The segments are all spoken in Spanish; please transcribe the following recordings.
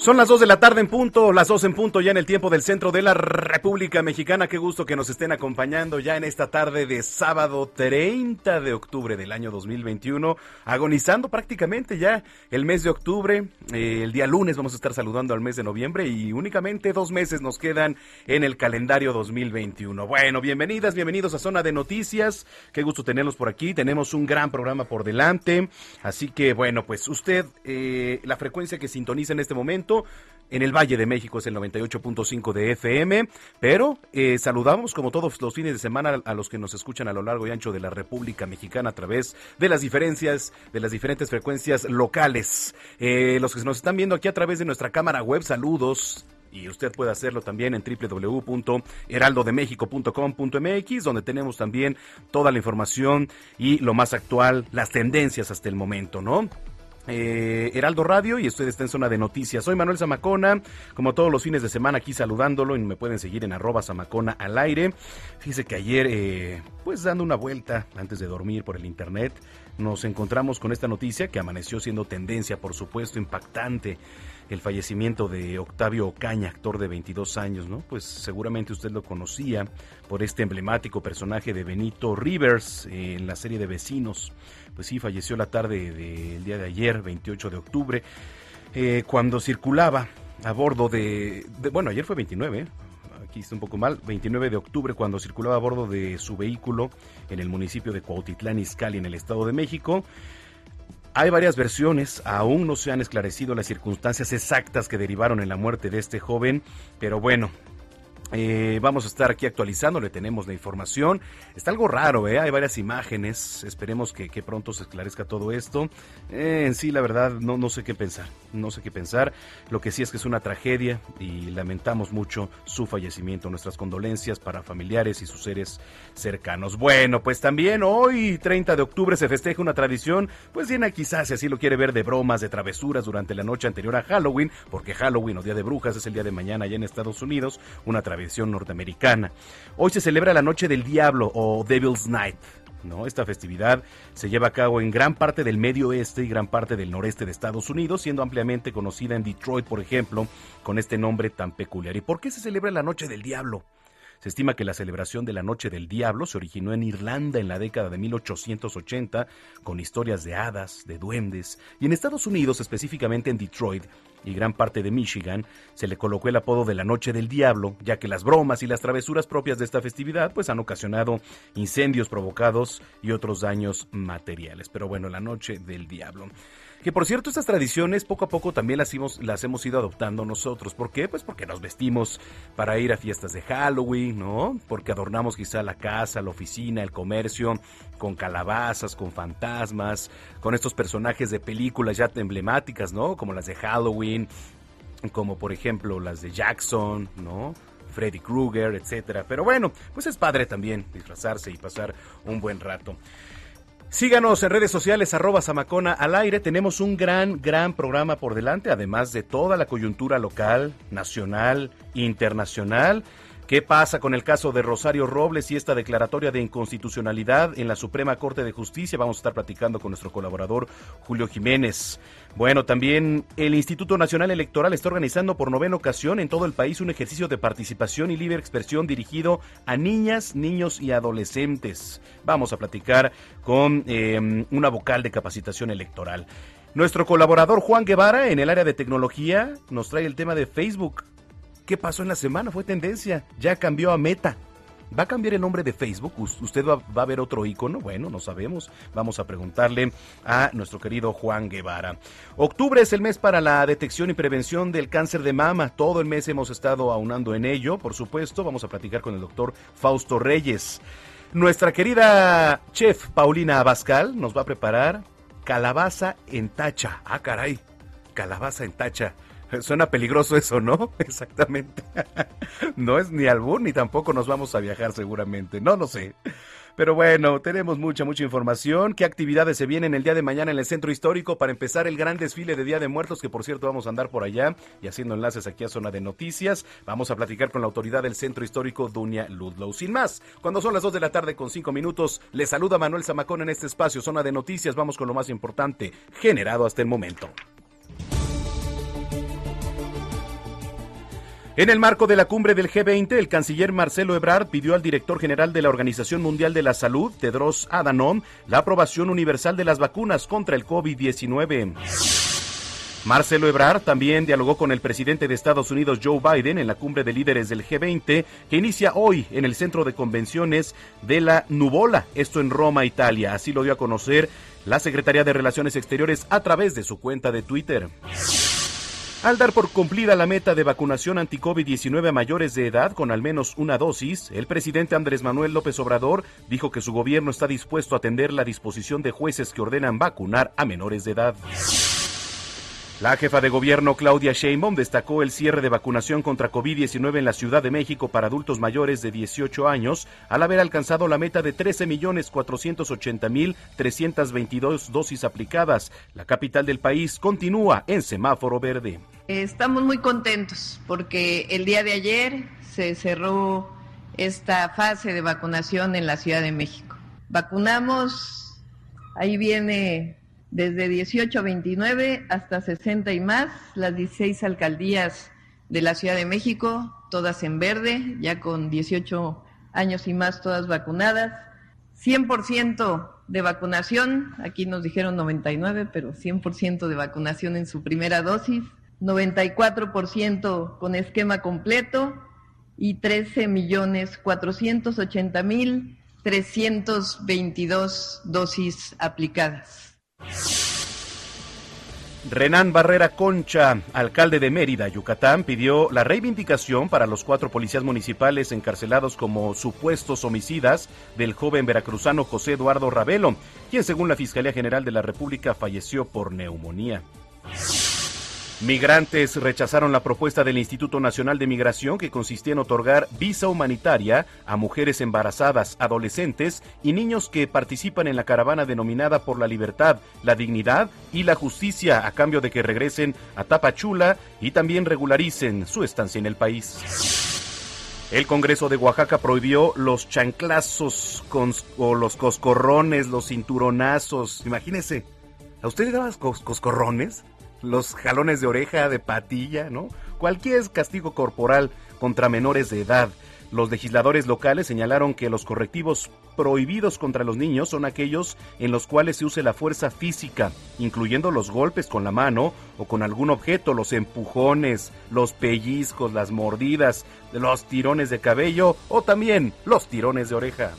Son las 2 de la tarde en punto, las 2 en punto ya en el tiempo del centro de la República Mexicana. Qué gusto que nos estén acompañando ya en esta tarde de sábado 30 de octubre del año 2021, agonizando prácticamente ya el mes de octubre. Eh, el día lunes vamos a estar saludando al mes de noviembre y únicamente dos meses nos quedan en el calendario 2021. Bueno, bienvenidas, bienvenidos a Zona de Noticias. Qué gusto tenerlos por aquí. Tenemos un gran programa por delante. Así que bueno, pues usted, eh, la frecuencia que sintoniza en este momento en el Valle de México es el 98.5 de FM, pero eh, saludamos como todos los fines de semana a los que nos escuchan a lo largo y ancho de la República Mexicana a través de las diferencias, de las diferentes frecuencias locales. Eh, los que nos están viendo aquí a través de nuestra cámara web, saludos y usted puede hacerlo también en www.heraldodemexico.com.mx, donde tenemos también toda la información y lo más actual, las tendencias hasta el momento, ¿no? Eh, Heraldo Radio y usted está en zona de noticias. Soy Manuel Zamacona, como todos los fines de semana aquí saludándolo y me pueden seguir en arroba Zamacona al aire. Fíjese que ayer, eh, pues dando una vuelta antes de dormir por el internet, nos encontramos con esta noticia que amaneció siendo tendencia, por supuesto, impactante el fallecimiento de Octavio Ocaña, actor de 22 años. Pues seguramente usted lo conocía por este emblemático personaje de Benito Rivers en la serie de Vecinos. Pues sí, falleció la tarde del día de ayer, 28 de octubre, eh, cuando circulaba a bordo de, bueno, ayer fue 29, ¿eh? aquí está un poco mal, 29 de octubre, cuando circulaba a bordo de su vehículo en el municipio de Cuautitlán, Izcalli, en el Estado de México. Hay varias versiones, aún no se han esclarecido las circunstancias exactas que derivaron en la muerte de este joven, pero bueno, eh, vamos a estar aquí actualizando, le tenemos la información. Está algo raro, ¿eh? hay varias imágenes. Esperemos que, pronto se esclarezca todo esto. Eh, en sí, la verdad, no, no sé qué pensar. No sé qué pensar. Lo que sí es que es una tragedia y lamentamos mucho su fallecimiento. Nuestras condolencias para familiares y sus seres cercanos. Bueno, pues también hoy, 30 de octubre, se festeja una tradición, pues llena quizás, si así lo quiere ver, de bromas, de travesuras durante la noche anterior a Halloween, porque Halloween o Día de Brujas es el día de mañana allá en Estados Unidos. Una norteamericana. Hoy se celebra la Noche del Diablo o Devil's Night. ¿no? Esta festividad se lleva a cabo en gran parte del medio oeste y gran parte del noreste de Estados Unidos, siendo ampliamente conocida en Detroit, por ejemplo, con este nombre tan peculiar. ¿Y por qué se celebra la Noche del Diablo? Se estima que la celebración de la Noche del Diablo se originó en Irlanda en la década de 1880 con historias de hadas, de duendes, y en Estados Unidos, específicamente en Detroit y gran parte de Michigan, se le colocó el apodo de la Noche del Diablo, ya que las bromas y las travesuras propias de esta festividad pues han ocasionado incendios provocados y otros daños materiales. Pero bueno, la Noche del Diablo. Que por cierto, estas tradiciones poco a poco también las hemos, las hemos ido adoptando nosotros. ¿Por qué? Pues porque nos vestimos para ir a fiestas de Halloween, ¿no? Porque adornamos quizá la casa, la oficina, el comercio con calabazas, con fantasmas, con estos personajes de películas ya emblemáticas, ¿no? Como las de Halloween, como por ejemplo las de Jackson, ¿no? Freddy Krueger, etcétera. Pero bueno, pues es padre también disfrazarse y pasar un buen rato. Síganos en redes sociales, arroba Samacona al aire. Tenemos un gran, gran programa por delante, además de toda la coyuntura local, nacional, internacional. ¿Qué pasa con el caso de Rosario Robles y esta declaratoria de inconstitucionalidad en la Suprema Corte de Justicia? Vamos a estar platicando con nuestro colaborador Julio Jiménez. Bueno, también el Instituto Nacional Electoral está organizando por novena ocasión en todo el país un ejercicio de participación y libre expresión dirigido a niñas, niños y adolescentes. Vamos a platicar con eh, una vocal de capacitación electoral. Nuestro colaborador Juan Guevara en el área de tecnología nos trae el tema de Facebook ¿Qué pasó en la semana? Fue tendencia. Ya cambió a Meta. ¿Va a cambiar el nombre de Facebook? ¿Usted va, a ver otro icono? Bueno, no sabemos. Vamos a preguntarle a nuestro querido Juan Guevara. Octubre es el mes para la detección y prevención del cáncer de mama. Todo el mes hemos estado aunando en ello, por supuesto. Vamos a platicar con el doctor Fausto Reyes. Nuestra querida chef Paulina Abascal nos va a preparar calabaza en tacha. Ah, caray, calabaza en tacha. Suena peligroso eso, ¿no? Exactamente. No es ni albur ni tampoco nos vamos a viajar seguramente. No lo sé. Pero bueno, tenemos mucha, mucha información. ¿Qué actividades se vienen el día de mañana en el centro histórico para empezar el gran desfile de Día de Muertos? Que por cierto vamos a andar por allá y haciendo enlaces aquí a Zona de Noticias. Vamos a platicar con la autoridad del centro histórico, Dunia Ludlow. Sin más, cuando son las 2 de la tarde con 5 minutos, le saluda Manuel Zamacón en este espacio, Zona de Noticias. Vamos con lo más importante generado hasta el momento. En el marco de la cumbre del G20, el canciller Marcelo Ebrard pidió al director general de la Organización Mundial de la Salud, Tedros Adhanom, la aprobación universal de las vacunas contra el COVID-19. Marcelo Ebrard también dialogó con el presidente de Estados Unidos Joe Biden en la cumbre de líderes del G20 que inicia hoy en el centro de convenciones de la Nubola, esto en Roma, Italia. Así lo dio a conocer la Secretaría de Relaciones Exteriores a través de su cuenta de Twitter. Al dar por cumplida la meta de vacunación anti-COVID-19 a mayores de edad con al menos una dosis, el presidente Andrés Manuel López Obrador dijo que su gobierno está dispuesto a atender la disposición de jueces que ordenan vacunar a menores de edad. La jefa de gobierno Claudia Sheinbaum destacó el cierre de vacunación contra COVID-19 en la Ciudad de México para adultos mayores de 18 años, al haber alcanzado la meta de 13.480.322 dosis aplicadas. La capital del país continúa en semáforo verde. Estamos muy contentos porque el día de ayer se cerró esta fase de vacunación en la Ciudad de México. Vacunamos, ahí viene desde 18 a 29 hasta 60 y más, las 16 alcaldías de la Ciudad de México, todas en verde, ya con 18 años y más, todas vacunadas. 100% de vacunación, aquí nos dijeron 99, pero 100% de vacunación en su primera dosis, 94% con esquema completo y 13 millones 480 mil 322 dosis aplicadas. Renan Barrera Concha, alcalde de Mérida, Yucatán, pidió la reivindicación para los cuatro policías municipales encarcelados como supuestos homicidas del joven veracruzano José Eduardo Ravelo, quien según la Fiscalía General de la República falleció por neumonía. Migrantes rechazaron la propuesta del Instituto Nacional de Migración que consistía en otorgar visa humanitaria a mujeres embarazadas, adolescentes y niños que participan en la caravana denominada por la libertad, la dignidad y la justicia a cambio de que regresen a Tapachula y también regularicen su estancia en el país. El Congreso de Oaxaca prohibió los chanclazos o los coscorrones, los cinturonazos. Imagínese, ¿a usted le daban coscorrones? Los jalones de oreja, de patilla, ¿no? Cualquier castigo corporal contra menores de edad. Los legisladores locales señalaron que los correctivos prohibidos contra los niños son aquellos en los cuales se use la fuerza física, incluyendo los golpes con la mano o con algún objeto, los empujones, los pellizcos, las mordidas, los tirones de cabello o también los tirones de oreja.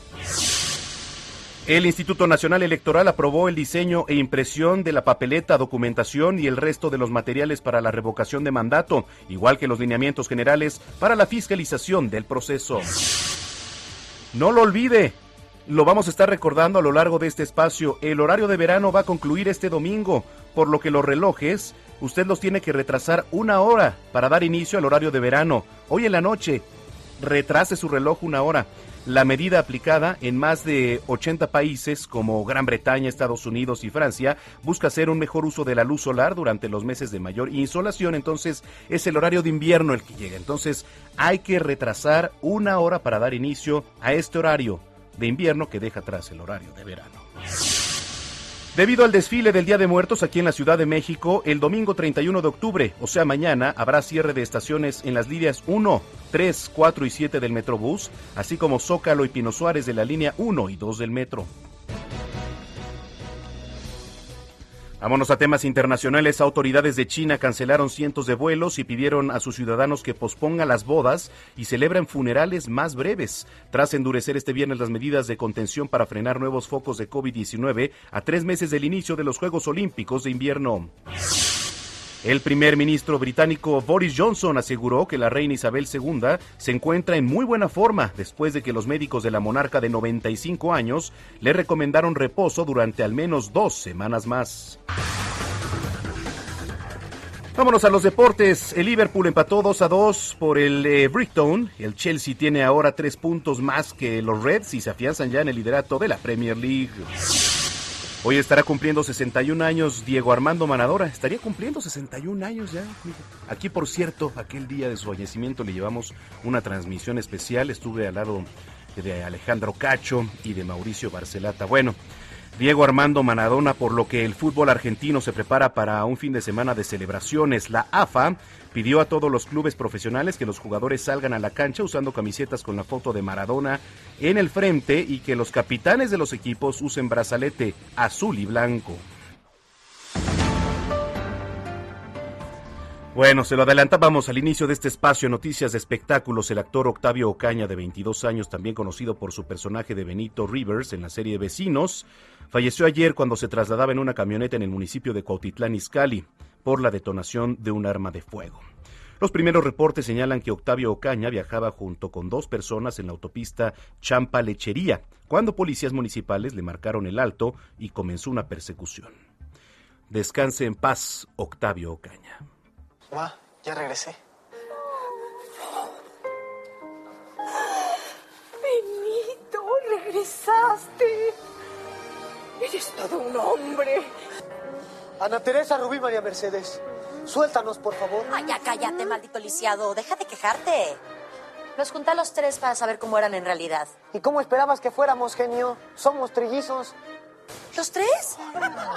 El Instituto Nacional Electoral aprobó el diseño e impresión de la papeleta, documentación y el resto de los materiales para la revocación de mandato, igual que los lineamientos generales para la fiscalización del proceso. No lo olvide, lo vamos a estar recordando a lo largo de este espacio. El horario de verano va a concluir este domingo, por lo que los relojes usted los tiene que retrasar una hora para dar inicio al horario de verano. Hoy en la noche, retrase su reloj una hora. La medida aplicada en más de 80 países como Gran Bretaña, Estados Unidos y Francia busca hacer un mejor uso de la luz solar durante los meses de mayor insolación, entonces es el horario de invierno el que llega. Entonces hay que retrasar una hora para dar inicio a este horario de invierno que deja atrás el horario de verano. Debido al desfile del Día de Muertos aquí en la Ciudad de México, el domingo 31 de octubre, o sea mañana, habrá cierre de estaciones en las líneas 1, 3, 4 y 7 del Metrobús, así como Zócalo y Pino Suárez de la línea 1 y 2 del Metro. Vámonos a temas internacionales. Autoridades de China cancelaron cientos de vuelos y pidieron a sus ciudadanos que pospongan las bodas y celebren funerales más breves, tras endurecer este viernes las medidas de contención para frenar nuevos focos de COVID-19 a tres meses del inicio de los Juegos Olímpicos de invierno. El primer ministro británico Boris Johnson aseguró que la reina Isabel II se encuentra en muy buena forma después de que los médicos de la monarca de 95 años le recomendaron reposo durante al menos dos semanas más. Vámonos a los deportes. El Liverpool empató 2 a 2 por el eh. El Chelsea tiene ahora tres puntos más que los Reds y se afianzan ya en el liderato de la Premier League. Hoy estará cumpliendo 61 años Diego Armando Manadora. Estaría cumpliendo 61 años ya. Aquí, por cierto, aquel día de su fallecimiento le llevamos una transmisión especial. Estuve al lado de Alejandro Cacho y de Mauricio Barcelata. Bueno, Diego Armando Manadona, por lo que el fútbol argentino se prepara para un fin de semana de celebraciones. La AFA pidió a todos los clubes profesionales que los jugadores salgan a la cancha usando camisetas con la foto de Maradona en el frente y que los capitanes de los equipos usen brazalete azul y blanco. Bueno, se lo adelantábamos al inicio de este espacio Noticias de Espectáculos. El actor Octavio Ocaña, de 22 años, también conocido por su personaje de Benito Rivers en la serie Vecinos, falleció ayer cuando se trasladaba en una camioneta en el municipio de Cuautitlán Izcalli por la detonación de un arma de fuego. Los primeros reportes señalan que Octavio Ocaña viajaba junto con dos personas en la autopista Champa Lechería, cuando policías municipales le marcaron el alto y comenzó una persecución. Descanse en paz, Octavio Ocaña. Ma, ya regresé. Benito, regresaste. Eres todo un hombre. Ana Teresa, Rubí, María Mercedes. Suéltanos, por favor. Ay, ya cállate, maldito lisiado. Deja de quejarte. Los junté a los tres para saber cómo eran en realidad. ¿Y cómo esperabas que fuéramos, genio? Somos trillizos. ¿Los tres?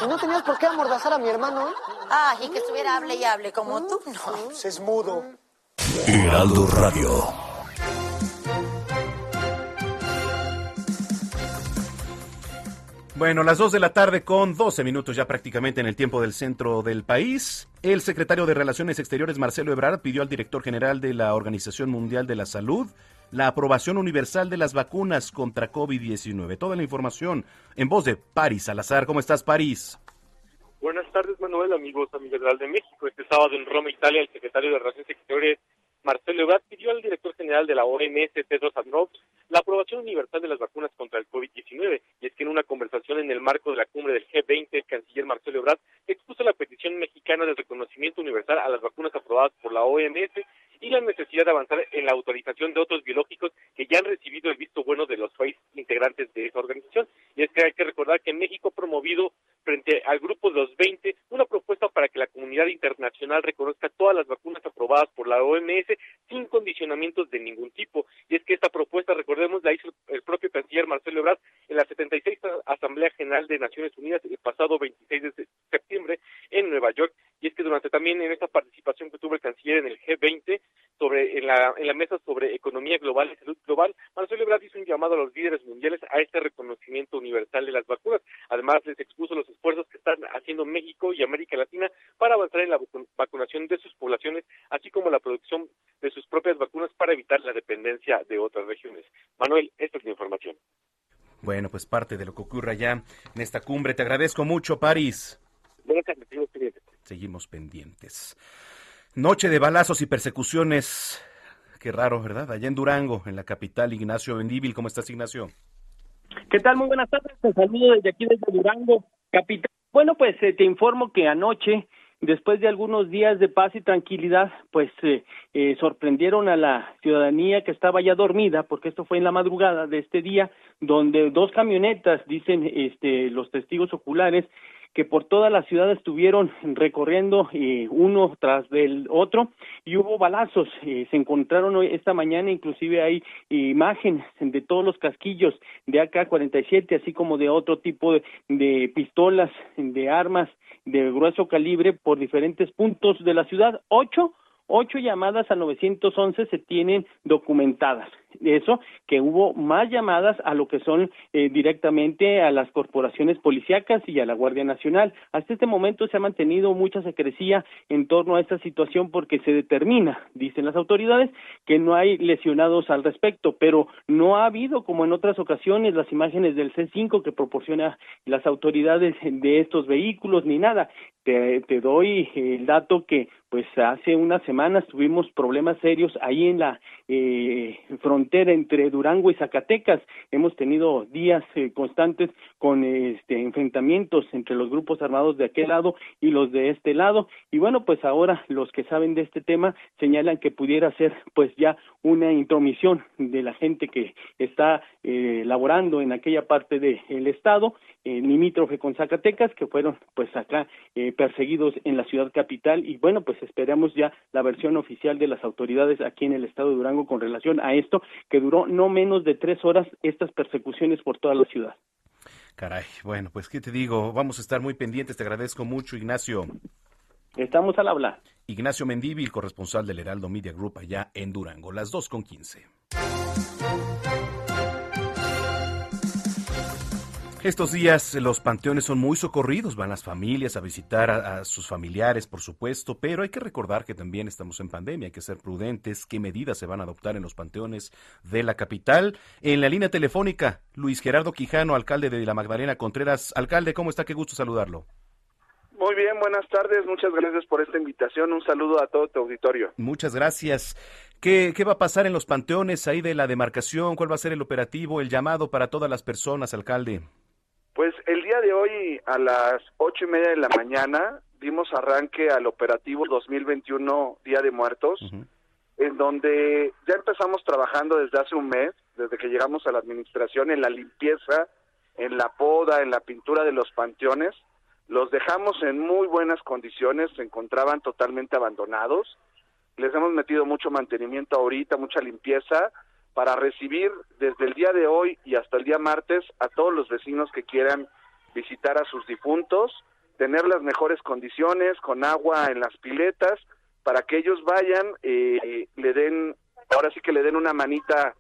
¿Y no tenías por qué amordazar a mi hermano? Ah, y que estuviera hable y hable como tú, no. Pues es mudo. Heraldo Radio. Bueno, las 2 de la tarde con 12 minutos ya prácticamente en el tiempo del centro del país. El secretario de Relaciones Exteriores, Marcelo Ebrard, pidió al director general de la Organización Mundial de la Salud la aprobación universal de las vacunas contra COVID-19. Toda la información en voz de París Salazar. ¿Cómo estás, París? Buenas tardes, Manuel, amigos, amigas de México. Este sábado en Roma, Italia, el secretario de Relaciones Exteriores, Marcelo Ebrard, pidió al director general de la OMS, Tedros Adhanom, la aprobación universal de las vacunas contra el COVID-19. Y es que en una conversación en el marco de la cumbre del G20, el canciller Marcelo Ebrard expuso la petición mexicana de reconocimiento universal a las vacunas aprobadas por la OMS y la necesidad de avanzar en la autorización de otros biológicos que ya han recibido el visto bueno de los países integrantes de esa organización. Y es que hay que recordar que México ha promovido frente al grupo de los 20 una propuesta para que la comunidad internacional reconozca todas las vacunas aprobadas por la OMS sin condicionamientos de ningún tipo. Y es que esta propuesta, recordemos, la hizo el propio canciller Marcelo Ebrard en la 76 Asamblea General de Naciones Unidas el pasado 26 de septiembre en Nueva York. Y es que durante también en esta participación que tuvo el canciller en el G20 sobre en la, en la mesa sobre economía global y salud global, Marcelo Ebrard hizo un llamado a los líderes mundiales a este reconocimiento universal de las vacunas. Además, les expuso los esfuerzos que están haciendo México y América Latina para avanzar en la vacunación de sus poblaciones, así como la producción de sus propias vacunas para evitar la dependencia de otras regiones. Manuel, esta es la información. Bueno, pues parte de lo que ocurre allá en esta cumbre. Te agradezco mucho, París. seguimos pendientes. Seguimos pendientes. Noche de balazos y persecuciones. Qué raro, ¿verdad? Allá en Durango, en la capital, Ignacio Bendíbil. ¿Cómo estás, Ignacio? ¿Qué tal? Muy buenas tardes. Te saludo desde aquí, desde Durango, capital. Bueno, pues eh, te informo que anoche después de algunos días de paz y tranquilidad, pues eh, eh, sorprendieron a la ciudadanía que estaba ya dormida, porque esto fue en la madrugada de este día, donde dos camionetas, dicen este, los testigos oculares, que por toda la ciudad estuvieron recorriendo eh, uno tras del otro y hubo balazos. Eh, se encontraron hoy, esta mañana, inclusive hay imágenes de todos los casquillos de AK-47, así como de otro tipo de, de pistolas, de armas de grueso calibre por diferentes puntos de la ciudad. Ocho ocho llamadas al 911 se tienen documentadas. Eso que hubo más llamadas a lo que son eh, directamente a las corporaciones policíacas y a la Guardia Nacional. Hasta este momento se ha mantenido mucha secrecía en torno a esta situación porque se determina, dicen las autoridades, que no hay lesionados al respecto, pero no ha habido, como en otras ocasiones, las imágenes del C5 que proporciona las autoridades de estos vehículos ni nada. Te, te doy el dato que pues hace unas semanas tuvimos problemas serios ahí en la eh, frontera entre Durango y Zacatecas. Hemos tenido días eh, constantes con este, enfrentamientos entre los grupos armados de aquel lado y los de este lado. Y bueno, pues ahora los que saben de este tema señalan que pudiera ser pues ya una intromisión de la gente que está eh, laborando en aquella parte del estado, eh, limítrofe con Zacatecas, que fueron pues acá eh, perseguidos en la ciudad capital. Y bueno, pues esperamos ya la versión oficial de las autoridades aquí en el estado de Durango con relación a esto, que duró no menos de tres horas estas persecuciones por toda la ciudad. Caray, bueno, pues qué te digo, vamos a estar muy pendientes, te agradezco mucho, Ignacio. Estamos al habla. Ignacio Mendívil, corresponsal del Heraldo Media Group allá en Durango, las dos con quince. Estos días los panteones son muy socorridos, van las familias a visitar a, sus familiares, por supuesto, pero hay que recordar que también estamos en pandemia, hay que ser prudentes, qué medidas se van a adoptar en los panteones de la capital. En la línea telefónica, Luis Gerardo Quijano, alcalde de la Magdalena Contreras. Alcalde, ¿cómo está? Qué gusto saludarlo. Muy bien, buenas tardes, muchas gracias por esta invitación, un saludo a todo tu auditorio. Muchas gracias. ¿Qué, ¿Qué va a pasar en los panteones ahí de la demarcación? ¿Cuál va a ser el operativo, el llamado para todas las personas, alcalde? Pues el día de hoy a las ocho y media de la mañana dimos arranque al operativo 2021 Día de Muertos, en donde ya empezamos trabajando desde hace un mes, desde que llegamos a la administración, en la limpieza, en la poda, en la pintura de los panteones. Los dejamos en muy buenas condiciones, se encontraban totalmente abandonados. Les hemos metido mucho mantenimiento ahorita, mucha limpieza, para recibir desde el día de hoy y hasta el día martes a todos los vecinos que quieran visitar a sus difuntos, tener las mejores condiciones, con agua en las piletas, para que ellos vayan, eh, le den, ahora sí que le den una manita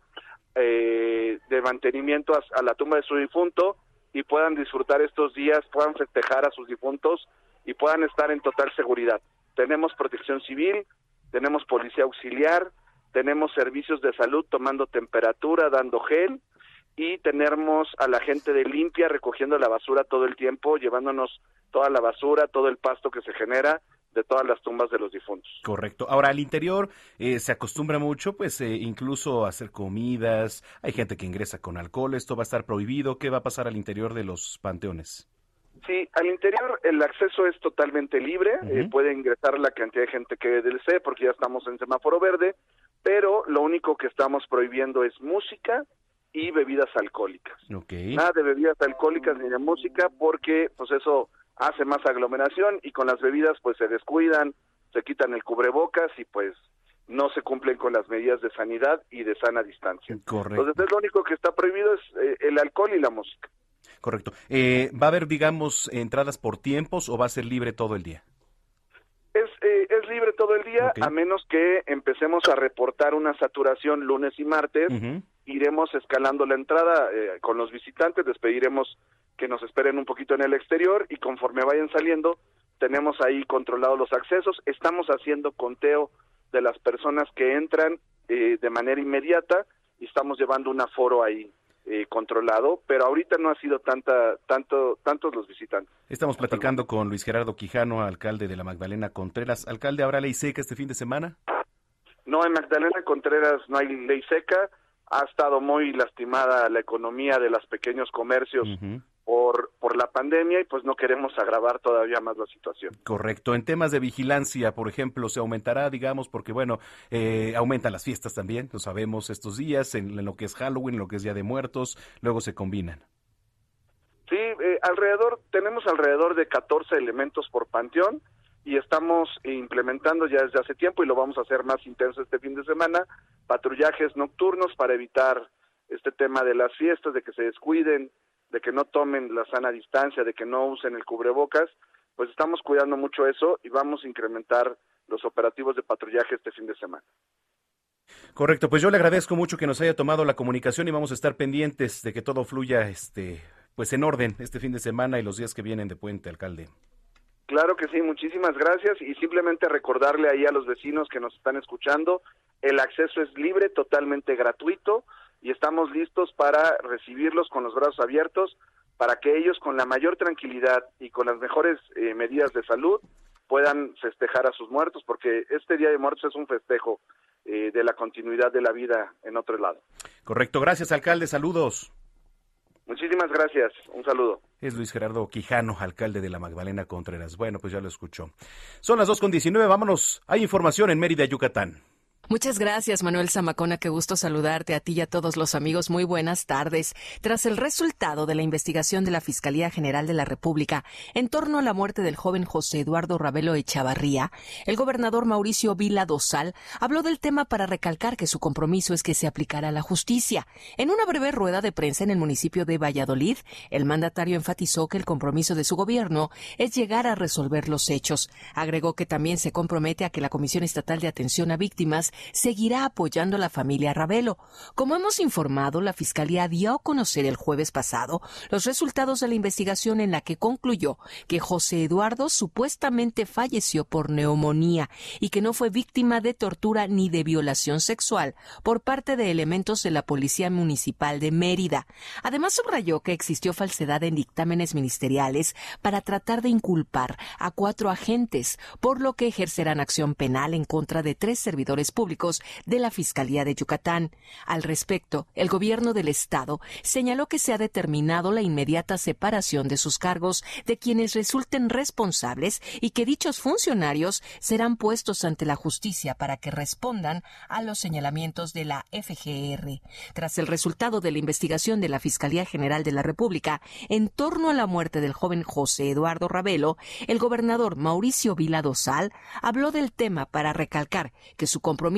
eh, de mantenimiento a, la tumba de su difunto y puedan disfrutar estos días, puedan festejar a sus difuntos y puedan estar en total seguridad. Tenemos protección civil, tenemos policía auxiliar, tenemos servicios de salud tomando temperatura, dando gel y tenemos a la gente de limpia recogiendo la basura todo el tiempo, llevándonos toda la basura, todo el pasto que se genera de todas las tumbas de los difuntos. Correcto. Ahora, al interior eh, se acostumbra mucho, pues, eh, incluso a hacer comidas. Hay gente que ingresa con alcohol. ¿Esto va a estar prohibido? ¿Qué va a pasar al interior de los panteones? Sí, al interior el acceso es totalmente libre. Eh, puede ingresar la cantidad de gente que desee, porque ya estamos en semáforo verde pero lo único que estamos prohibiendo es música y bebidas alcohólicas. Nada de bebidas alcohólicas ni de música porque pues eso hace más aglomeración y con las bebidas pues se descuidan, se quitan el cubrebocas y pues no se cumplen con las medidas de sanidad y de sana distancia. Correcto. Entonces lo único que está prohibido es eh, el alcohol y la música. Correcto. Eh, ¿Va a haber, digamos, entradas por tiempos o va a ser libre todo el día? Es, eh, es libre todo el día, a menos que empecemos a reportar una saturación lunes y martes. Iremos escalando la entrada eh, con los visitantes, les pediremos que nos esperen un poquito en el exterior y conforme vayan saliendo, tenemos ahí controlados los accesos. Estamos haciendo conteo de las personas que entran eh, de manera inmediata y estamos llevando un aforo ahí eh, controlado, pero ahorita no ha sido tanta, tanto, tantos los visitantes. Estamos platicando con Luis Gerardo Quijano, alcalde de la Magdalena Contreras. Alcalde, ¿habrá ley seca este fin de semana? No, en Magdalena Contreras no hay ley seca. Ha estado muy lastimada la economía de los pequeños comercios por, por la pandemia y pues no queremos agravar todavía más la situación. Correcto. En temas de vigilancia, por ejemplo, se aumentará, digamos, porque bueno, eh, aumentan las fiestas también, lo sabemos estos días, en, lo que es Halloween, en lo que es Día de Muertos, luego se combinan. Sí, eh, alrededor, tenemos alrededor de 14 elementos por panteón y estamos implementando ya desde hace tiempo y lo vamos a hacer más intenso este fin de semana, patrullajes nocturnos para evitar este tema de las fiestas, de que se descuiden, de que no tomen la sana distancia, de que no usen el cubrebocas, pues estamos cuidando mucho eso y vamos a incrementar los operativos de patrullaje este fin de semana. Correcto, pues yo le agradezco mucho que nos haya tomado la comunicación y vamos a estar pendientes de que todo fluya este pues en orden este fin de semana y los días que vienen de puente, alcalde. Claro que sí, muchísimas gracias y simplemente recordarle ahí a los vecinos que nos están escuchando, el acceso es libre, totalmente gratuito y estamos listos para recibirlos con los brazos abiertos para que ellos con la mayor tranquilidad y con las mejores eh, medidas de salud puedan festejar a sus muertos, porque este Día de Muertos es un festejo eh, de la continuidad de la vida en otro lado. Correcto, gracias alcalde, saludos. Muchísimas gracias, un saludo. Es Luis Gerardo Quijano, alcalde de la Magdalena Contreras. Bueno, pues ya lo escuchó. Son las 2.19, vámonos. Hay información en Mérida, Yucatán. Muchas gracias, Manuel Zamacona. Qué gusto saludarte a ti y a todos los amigos. Muy buenas tardes. Tras el resultado de la investigación de la Fiscalía General de la República en torno a la muerte del joven José Eduardo Ravelo Echavarría, el gobernador Mauricio Vila Dosal habló del tema para recalcar que su compromiso es que se aplicara la justicia. En una breve rueda de prensa en el municipio de Valladolid, el mandatario enfatizó que el compromiso de su gobierno es llegar a resolver los hechos. Agregó que también se compromete a que la Comisión Estatal de Atención a Víctimas seguirá apoyando a la familia Ravelo. Como hemos informado, la Fiscalía dio a conocer el jueves pasado los resultados de la investigación en la que concluyó que José Eduardo supuestamente falleció por neumonía y que no fue víctima de tortura ni de violación sexual por parte de elementos de la Policía Municipal de Mérida. Además, subrayó que existió falsedad en dictámenes ministeriales para tratar de inculpar a cuatro agentes, por lo que ejercerán acción penal en contra de tres servidores públicos de la Fiscalía de Yucatán. Al respecto, el gobierno del Estado señaló que se ha determinado la inmediata separación de sus cargos de quienes resulten responsables y que dichos funcionarios serán puestos ante la justicia para que respondan a los señalamientos de la FGR. Tras el resultado de la investigación de la Fiscalía General de la República en torno a la muerte del joven José Eduardo Ravelo, el gobernador Mauricio Vila Dosal habló del tema para recalcar que su compromiso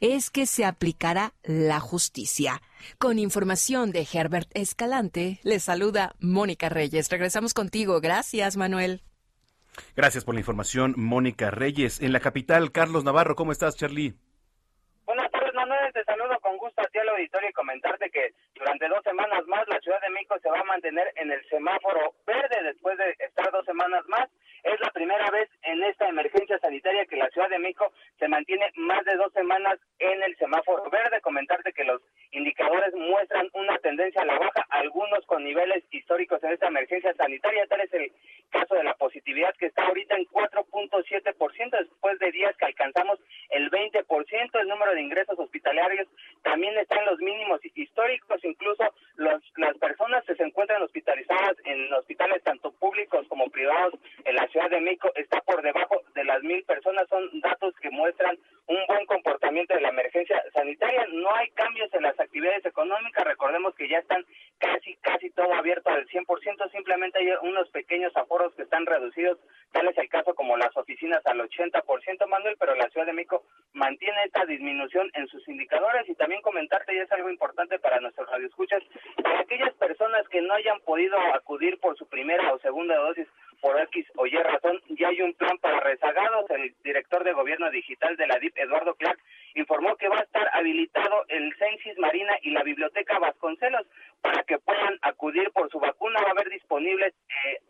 es que se aplicará la justicia. Con información de Herbert Escalante, le saluda Mónica Reyes. Regresamos contigo. Gracias, Manuel. Gracias por la información, Mónica Reyes. En la capital, Carlos Navarro, ¿cómo estás, Charlie? Buenas tardes, Manuel. Te saludo con gusto a ti al auditorio y comentarte que durante dos semanas más la Ciudad de México se va a mantener en el semáforo verde después de estar dos semanas más es la primera vez en esta emergencia sanitaria que la Ciudad de México se mantiene más de dos semanas en el semáforo verde. Comentarte que los indicadores muestran una tendencia a la baja, algunos con niveles históricos en esta emergencia sanitaria. Tal es el caso de la positividad que está ahorita en 4.7% después de días que alcanzamos el 20%. El número de ingresos hospitalarios también está en los mínimos históricos. Incluso los, las personas que se encuentran hospitalizadas en hospitales tanto públicos como privados México está por debajo de las mil personas. Son datos que muestran un buen comportamiento de la emergencia sanitaria. No hay cambios en las actividades económicas. Recordemos que ya están casi, casi todo abierto al 100%. Simplemente hay unos pequeños aforos que están reducidos. Tal es el caso como las oficinas al 80%, Manuel, pero la Ciudad de México mantiene esta disminución en sus indicadores. Y también comentarte, y es algo importante para nuestros radioescuchas, para aquellas personas que no hayan podido acudir por su primera o segunda dosis por X o Y razón, ya hay un plan para rezagados. El director de gobierno digital de la DIP, Eduardo Clark, informó que va a estar habilitado el Censis Marina y la Biblioteca Vasconcelos para que puedan acudir por su vacuna. Va a haber disponibles eh,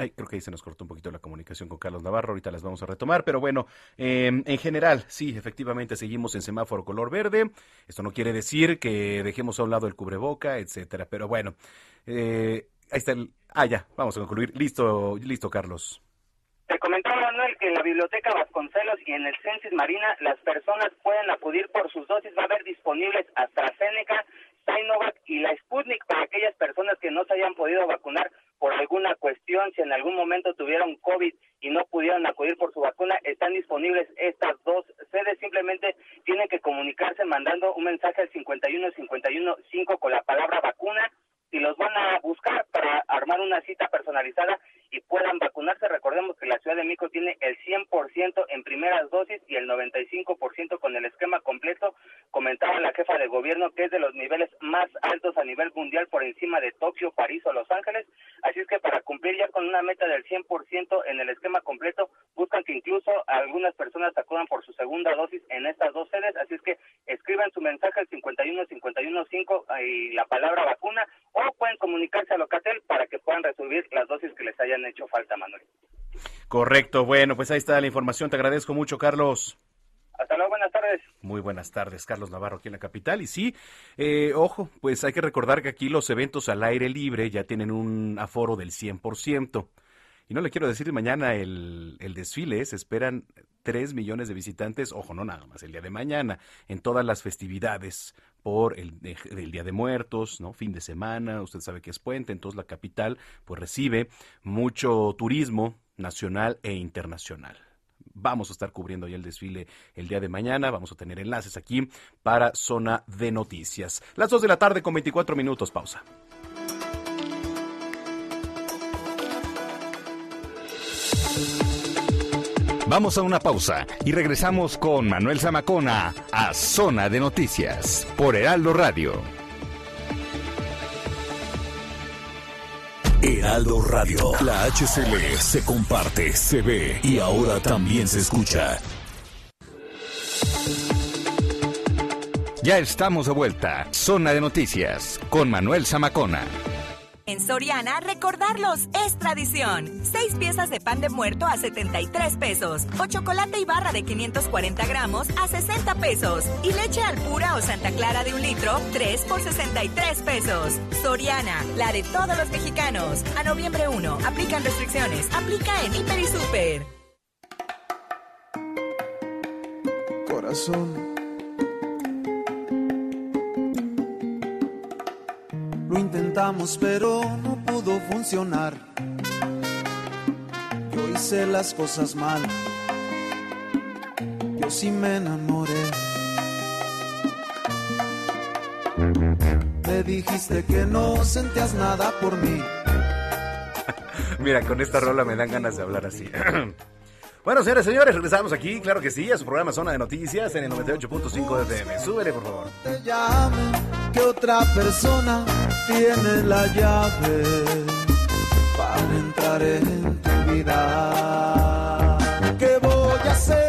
Ay, creo que ahí se nos cortó un poquito la comunicación con Carlos Navarro, ahorita las vamos a retomar, pero bueno, em, en general, sí, efectivamente seguimos en semáforo color verde. Esto no quiere decir que dejemos a un lado el cubreboca, etcétera, pero bueno, eh, ahí está el... Ah, ya, vamos a concluir. Listo, listo, Carlos. Te comentaba, Manuel, que en la Biblioteca Vasconcelos y en el Censis Marina las personas pueden acudir por sus dosis. Va a haber disponibles AstraZeneca, Sinovac y la Sputnik para aquellas personas que no se hayan podido vacunar por alguna cuestión, si en algún momento tuvieron COVID y no pudieron acudir por su vacuna, están disponibles estas dos sedes. Simplemente tienen que comunicarse mandando un mensaje al 51 51 5 con la palabra vacuna y los van a buscar para armar una cita personalizada y puedan vacunarse. Recordemos que la Ciudad de México tiene el 100% en primeras dosis y el 95% con el esquema completo. Comentaba la jefa de gobierno que es de los niveles más altos a nivel mundial por encima de Tokio, París o Los Ángeles. Así es que para cumplir ya con una meta del 100% en el esquema completo, buscan que incluso algunas personas acudan por su segunda dosis en estas dos sedes, así es que escriban su mensaje al 51 51 5 y la palabra vacuna o pueden comunicarse a Locatel para que puedan resolver las dosis que les hayan hecho falta, Manuel. Correcto, bueno, pues ahí está la información, te agradezco mucho, Carlos. Hasta luego, buenas tardes. Muy buenas tardes, Carlos Navarro, aquí en la capital. Y sí, eh, ojo, pues hay que recordar que aquí los eventos al aire libre ya tienen un aforo del 100%. Y no le quiero decir mañana el, el desfile, se esperan 3 millones de visitantes, ojo, no nada más el día de mañana, en todas las festividades por el, el, Día de Muertos, ¿no? Fin de semana, usted sabe que es puente, entonces la capital pues recibe mucho turismo nacional e internacional. Vamos a estar cubriendo ya el desfile el día de mañana. Vamos a tener enlaces aquí para Zona de Noticias. Las 2 de la tarde con 24 minutos. Pausa. Vamos a una pausa y regresamos con Manuel Zamacona a Zona de Noticias por Heraldo Radio. Heraldo Radio. La HCL se comparte, se ve y ahora también se escucha. Ya estamos de vuelta. Zona de Noticias con Manuel Zamacona. En Soriana, recordarlos es tradición. Seis piezas de pan de muerto a 73 pesos. O chocolate y barra de 540 gramos a 60 pesos. Y leche al pura o Santa Clara de un litro, 3 por 63 pesos. Soriana, la de todos los mexicanos. A noviembre 1, aplican restricciones. Aplica en Hiper y Super. Corazón intentamos pero no pudo funcionar. Yo hice las cosas mal. Yo sí me enamoré. Me dijiste que no sentías nada por mí. Mira, con esta rola me dan ganas de hablar así. Bueno, señores, señores, regresamos aquí, claro que sí, a su programa Zona de Noticias en el 98.5 de FM. Súbele, por favor. Que otra persona tiene la llave para entrar en tu vida. ¿Qué voy a hacer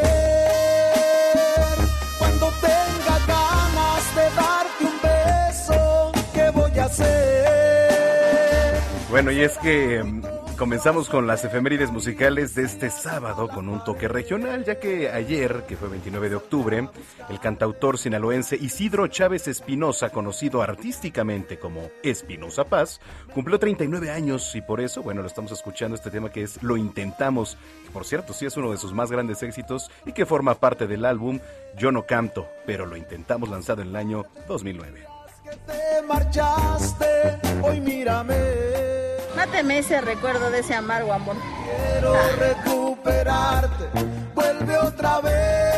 cuando tenga ganas de darte un beso? ¿Qué voy a hacer? Bueno, y es que comenzamos con las efemérides musicales de este sábado con un toque regional, ya que ayer, que fue 29 de octubre, el cantautor sinaloense Isidro Chávez Espinosa, conocido artísticamente como Espinosa Paz, cumplió 39 años y por eso, bueno, lo estamos escuchando este tema que es Lo Intentamos, que por cierto sí es uno de sus más grandes éxitos y que forma parte del álbum Yo no canto, pero lo intentamos lanzado en el año 2009. Te marchaste, hoy mírame. Máteme ese recuerdo de ese amargo amor. Quiero recuperarte, vuelve otra vez.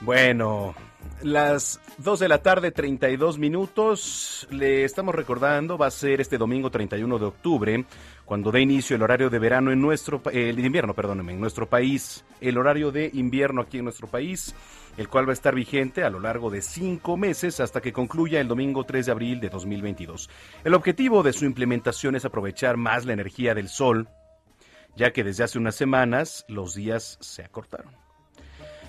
Bueno, las 2 de la tarde, 32 minutos. Le estamos recordando, va a ser este domingo 31 de octubre, cuando dé inicio el horario de verano en nuestro, eh, el invierno, perdóneme, en nuestro país, el horario de invierno aquí en nuestro país, el cual va a estar vigente a lo largo de cinco meses hasta que concluya el domingo 3 de abril de 2022. El objetivo de su implementación es aprovechar más la energía del sol, ya que desde hace unas semanas los días se acortaron.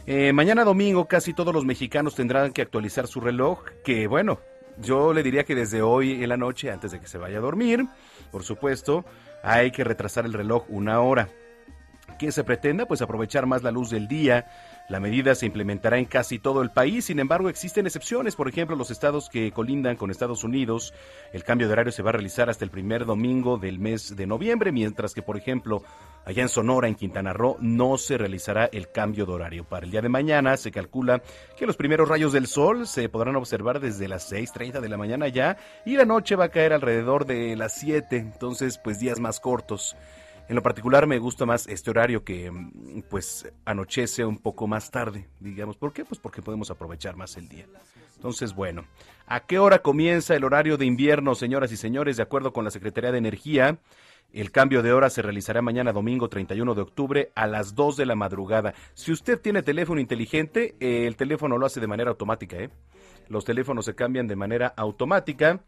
Eh, mañana domingo casi todos los mexicanos tendrán que actualizar su reloj, que bueno, yo le diría que desde hoy en la noche, antes de que se vaya a dormir, por supuesto, hay que retrasar el reloj una hora. ¿Qué se pretenda? Pues aprovechar más la luz del día. La medida se implementará en casi todo el país, sin embargo existen excepciones, por ejemplo los estados que colindan con Estados Unidos, el cambio de horario se va a realizar hasta el primer domingo del mes de noviembre, mientras que por ejemplo allá en Sonora, en Quintana Roo, no se realizará el cambio de horario. Para el día de mañana se calcula que los primeros rayos del sol se podrán observar desde las 6.30 de la mañana ya y la noche va a caer alrededor de las 7, entonces pues días más cortos. En lo particular me gusta más este horario que mm, pues anochece un poco más tarde, digamos. ¿Por qué? Pues porque podemos aprovechar más el día. Entonces, bueno, ¿a qué hora comienza el horario de invierno, señoras y señores? De acuerdo con la Secretaría de Energía, El cambio de hora se realizará mañana domingo 31 de octubre a las 2 de la madrugada. Si usted tiene teléfono inteligente, eh, el teléfono lo hace de manera automática. ¿eh? Los teléfonos se cambian de manera automática.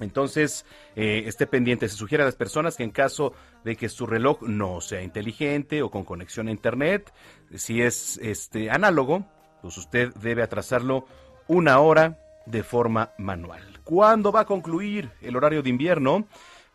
Entonces, eh, esté pendiente. Se sugiere a las personas que en caso de que su reloj no sea inteligente o con conexión a Internet, si es este análogo, pues usted debe atrasarlo una hora de forma manual. ¿Cuándo va a concluir el horario de invierno?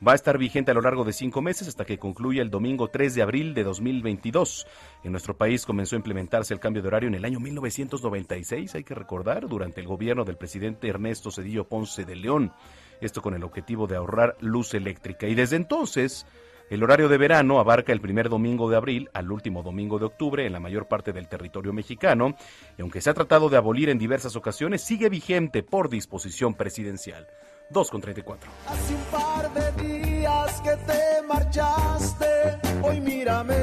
Va a estar vigente a lo largo de cinco meses hasta que concluya el domingo 3 de abril de 2022. En nuestro país comenzó a implementarse el cambio de horario en el año 1996, hay que recordar, durante el gobierno del presidente Ernesto Cedillo Ponce de León. Esto con el objetivo de ahorrar luz eléctrica. Y desde entonces, el horario de verano abarca el primer domingo de abril al último domingo de octubre en la mayor parte del territorio mexicano, y aunque se ha tratado de abolir en diversas ocasiones, sigue vigente por disposición presidencial. 2 con 34. Hace un par de días que te marchaste, hoy mírame.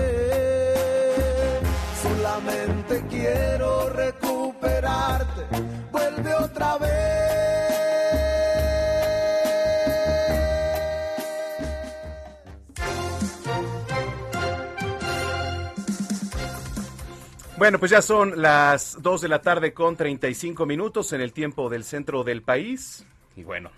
Solamente quiero recuperarte, vuelve otra Bueno, pues ya son las 2 de la tarde con 35 minutos en el tiempo del centro del país. Y bueno,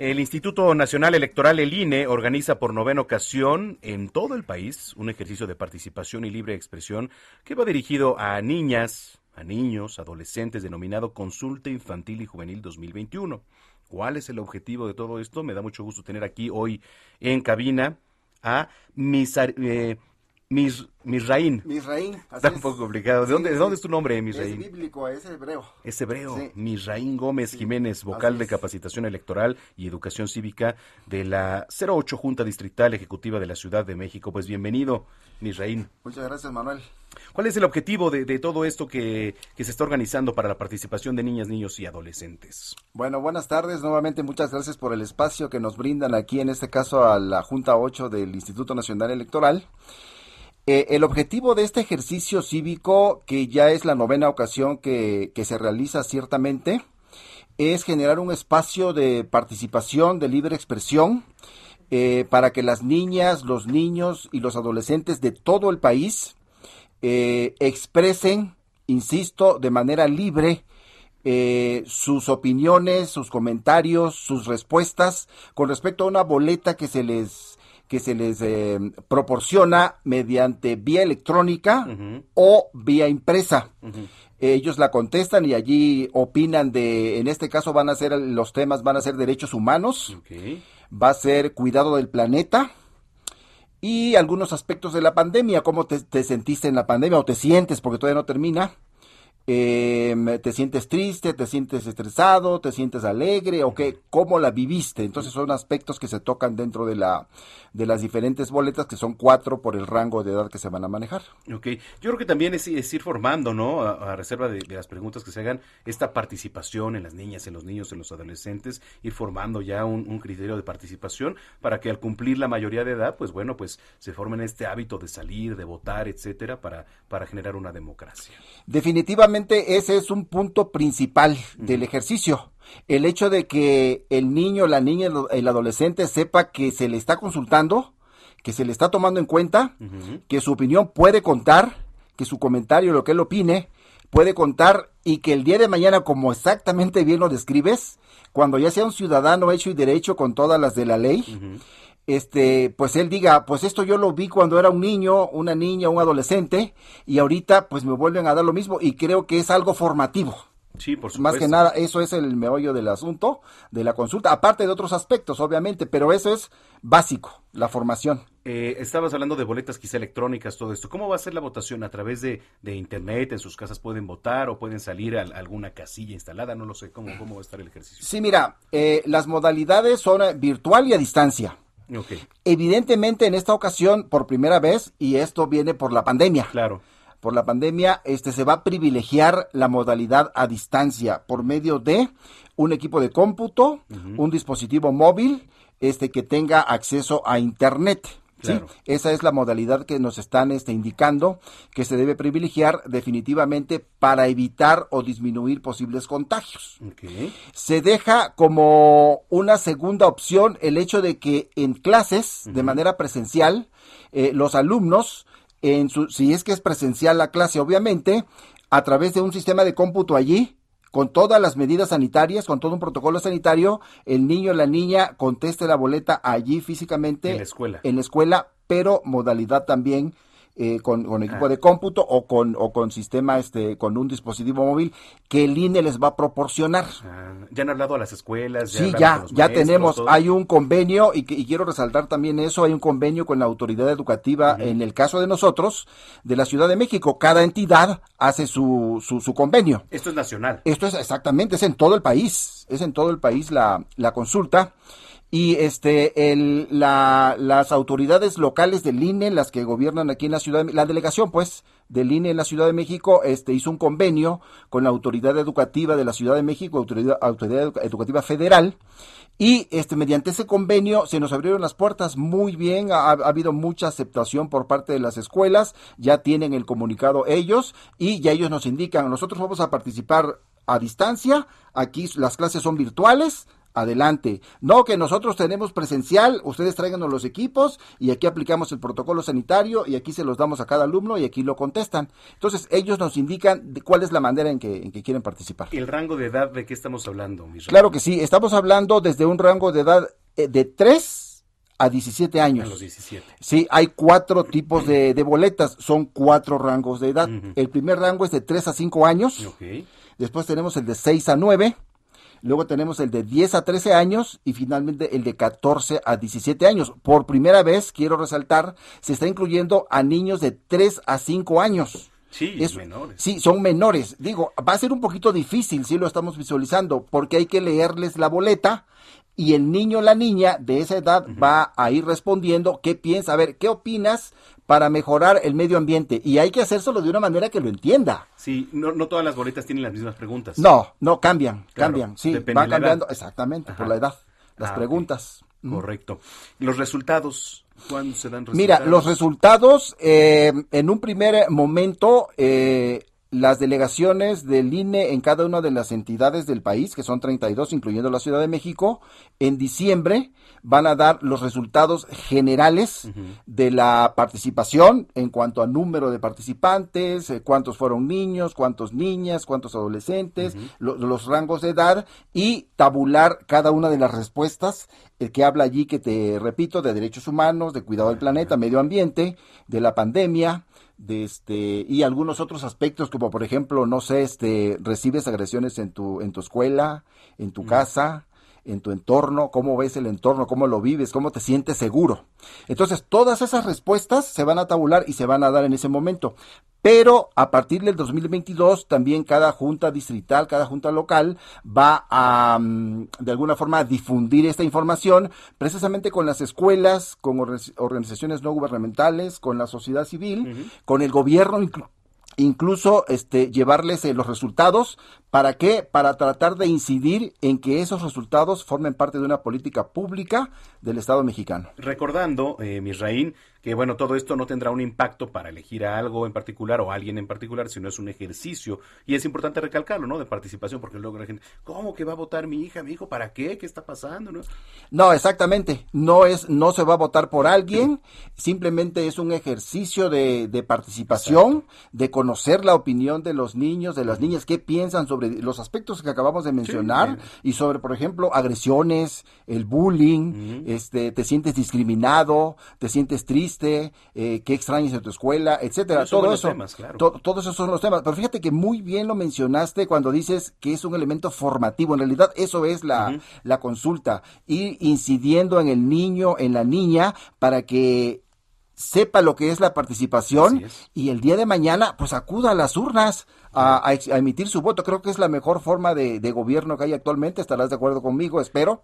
el Instituto Nacional Electoral, el INE, organiza por novena ocasión en todo el país un ejercicio de participación y libre expresión que va dirigido a niñas, a niños, adolescentes, denominado Consulta Infantil y Juvenil 2021. ¿Cuál es el objetivo de todo esto? Me da mucho gusto tener aquí hoy en cabina a Misar, eh, Mis, Misraín. Misraín. Está un poco complicado. ¿De, dónde, ¿De dónde es tu nombre, Misraín? Es bíblico, es hebreo. Es hebreo. Sí. Misraín Gómez Jiménez, vocal de capacitación electoral y educación cívica de la 08 Junta Distrital Ejecutiva de la Ciudad de México. Pues bienvenido, Misraín. Muchas gracias, Manuel. ¿Cuál es el objetivo de, de todo esto que, que, se está organizando para la participación de niñas, niños y adolescentes? Bueno, buenas tardes. Nuevamente muchas gracias por el espacio que nos brindan aquí, en este caso a la Junta 8 del Instituto Nacional Electoral. Eh, el objetivo de este ejercicio cívico, que ya es la novena ocasión que, se realiza ciertamente, es generar un espacio de participación, de libre expresión, eh, para que las niñas, los niños y los adolescentes de todo el país eh, expresen, insisto, de manera libre sus opiniones, sus comentarios, sus respuestas con respecto a una boleta que se les que se les eh, proporciona mediante vía electrónica uh -huh. o vía impresa. Uh -huh. Ellos la contestan y allí opinan de, en este caso van a ser, los temas van a ser derechos humanos, okay. va a ser cuidado del planeta y algunos aspectos de la pandemia, cómo te, te sentiste en la pandemia o te sientes porque todavía no termina. Eh, te sientes triste, te sientes estresado, te sientes alegre o qué, cómo la viviste. Entonces son aspectos que se tocan dentro de la de las diferentes boletas que son cuatro por el rango de edad que se van a manejar. Ok, yo creo que también es, es ir formando, ¿no? A, a reserva de, de, las preguntas que se hagan, esta participación en las niñas, en los niños, en los adolescentes, ir formando ya un, un criterio de participación para que al cumplir la mayoría de edad, pues bueno, pues se formen este hábito de salir, de votar, etcétera, para, para generar una democracia. Definitivamente ese es un punto principal del ejercicio. El hecho de que el niño, la niña, el adolescente sepa que se le está consultando, que se le está tomando en cuenta, uh -huh. que su opinión puede contar, que su comentario, lo que él opine, puede contar y que el día de mañana, como exactamente bien lo describes, cuando ya sea un ciudadano hecho y derecho con todas las de la ley, uh -huh este, pues él diga, pues esto yo lo vi cuando era un niño, una niña, un adolescente, y ahorita pues me vuelven a dar lo mismo, y creo que es algo formativo. Sí, por supuesto. Más que nada, eso es el meollo del asunto, de la consulta, aparte de otros aspectos, obviamente, pero eso es básico, la formación. Eh, estabas hablando de boletas quizá electrónicas, todo esto. ¿Cómo va a ser la votación? ¿A través de, de internet? ¿En sus casas pueden votar o pueden salir a, a alguna casilla instalada? No lo sé. ¿Cómo, cómo va a estar el ejercicio? Sí, mira, eh, las modalidades son virtual y a distancia. Okay. Evidentemente en esta ocasión por primera vez y esto viene por la pandemia. Claro. Por la pandemia este se va a privilegiar la modalidad a distancia por medio de un equipo de cómputo, uh -huh. un dispositivo móvil este que tenga acceso a internet. ¿Sí? Esa es la modalidad que nos están este, indicando que se debe privilegiar definitivamente para evitar o disminuir posibles contagios. Se deja como una segunda opción el hecho de que en clases, de manera presencial, eh, los alumnos, en su, si es que es presencial la clase, obviamente, a través de un sistema de cómputo allí, con todas las medidas sanitarias, con todo un protocolo sanitario, el niño o la niña conteste la boleta allí físicamente en la escuela, en la escuela pero modalidad también eh, con, equipo ah. de cómputo o con o con sistema este con un dispositivo móvil que el INE les va a proporcionar. Ah, ya han hablado a las escuelas. sí, ya, ya tenemos, hay un convenio y, quiero resaltar también eso, hay un convenio con la autoridad educativa en el caso de nosotros de la Ciudad de México. Cada entidad hace su, su, su convenio. Esto es nacional. Esto es exactamente, es en todo el país, es en todo el país la, la consulta y este el, la, las autoridades locales del INE, las que gobiernan aquí en la ciudad, la delegación pues del INE en la Ciudad de México, este hizo un convenio con la autoridad educativa de la Ciudad de México, autoridad, autoridad educativa federal, y este mediante ese convenio se nos abrieron las puertas muy bien, ha, ha habido mucha aceptación por parte de las escuelas, ya tienen el comunicado ellos y ya ellos nos indican, nosotros vamos a participar a distancia, aquí las clases son virtuales, adelante. No que nosotros tenemos presencial, ustedes tráiganos los equipos y aquí aplicamos el protocolo sanitario y aquí se los damos a cada alumno y aquí lo contestan. Entonces ellos nos indican cuál es la manera en que, quieren participar. ¿Y el rango de edad de qué estamos hablando? Claro que sí, estamos hablando desde un rango de edad eh, de 3 a 17 años. A los 17. Sí, hay cuatro tipos de, boletas, son cuatro rangos de edad. El primer rango es de 3 a 5 años. Después tenemos el de 6 a 9 Luego tenemos el de 10 a 13 años y finalmente el de 14 a 17 años. Por primera vez, quiero resaltar, se está incluyendo a niños de 3 a 5 años. Sí, es, menores. Sí, son menores. Digo, va a ser un poquito difícil si lo estamos visualizando, porque hay que leerles la boleta y el niño o la niña de esa edad va a ir respondiendo qué piensa, a ver, ¿qué opinas para mejorar el medio ambiente y hay que hacérselo de una manera que lo entienda. Sí, no, no todas las bolitas tienen las mismas preguntas. No, no cambian, cambian, sí, van cambiando exactamente por la edad, las ah, preguntas. Correcto. ¿Los resultados? ¿Cuándo se dan resultados? Mira, los resultados, eh, en un primer momento, eh, las delegaciones del INE en cada una de las entidades del país, que son 32, incluyendo la Ciudad de México, en diciembre van a dar los resultados generales de la participación en cuanto a número de participantes, eh, cuántos fueron niños, cuántos niñas, cuántos adolescentes, los rangos de edad y tabular cada una de las respuestas, el que habla allí, que te repito, de derechos humanos, de cuidado del planeta, medio ambiente, de la pandemia, de este y algunos otros aspectos como por ejemplo no sé este recibes agresiones en tu en tu escuela en tu casa en tu entorno, cómo ves el entorno, cómo lo vives, cómo te sientes seguro. Entonces, todas esas respuestas se van a tabular y se van a dar en ese momento. Pero a partir del 2022 también cada junta distrital, cada junta local va a, mm, de alguna forma, difundir esta información precisamente con las escuelas, con organizaciones no gubernamentales, con la sociedad civil, con el gobierno incluso este llevarles eh, los resultados. Para qué para tratar de incidir en que esos resultados formen parte de una política pública del Estado mexicano. Recordando eh, Misraín que bueno, todo esto no tendrá un impacto para elegir a algo en particular o a alguien en particular, sino es un ejercicio. Y es importante recalcarlo, ¿no? De participación, porque luego la gente, ¿cómo que va a votar mi hija, mi hijo? ¿Para qué? ¿Qué está pasando? No, no exactamente. No es, no se va a votar por alguien, simplemente es un ejercicio de, de participación, de conocer la opinión de los niños, de las niñas, qué piensan sobre los aspectos que acabamos de mencionar y sobre, por ejemplo, agresiones, el bullying, este, te sientes discriminado, te sientes triste eh, qué extrañas de tu escuela, etcétera. todo eso, todos esos son los temas. Pero fíjate que muy bien lo mencionaste cuando dices que es un elemento formativo. En realidad eso es la, la consulta, ir incidiendo en el niño, en la niña, para que sepa lo que es la participación y el día de mañana pues acuda a las urnas a, emitir su voto. Creo que es la mejor forma de, gobierno que hay actualmente, estarás de acuerdo conmigo, espero.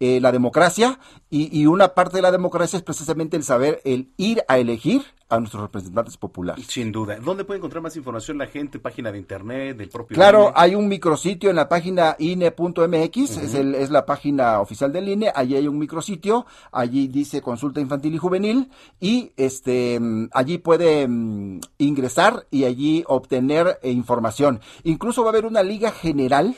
Eh, la democracia y, y una parte de la democracia es precisamente el saber, el ir a elegir a nuestros representantes populares. Sin duda. ¿Dónde puede encontrar más información la gente? ¿Página de internet, del propio Claro, hay un micrositio en la página INE.mx, es, es la página oficial del INE, allí hay un micrositio, allí dice consulta infantil y juvenil, y este allí puede mm, ingresar y allí obtener eh, información. Incluso va a haber una liga general,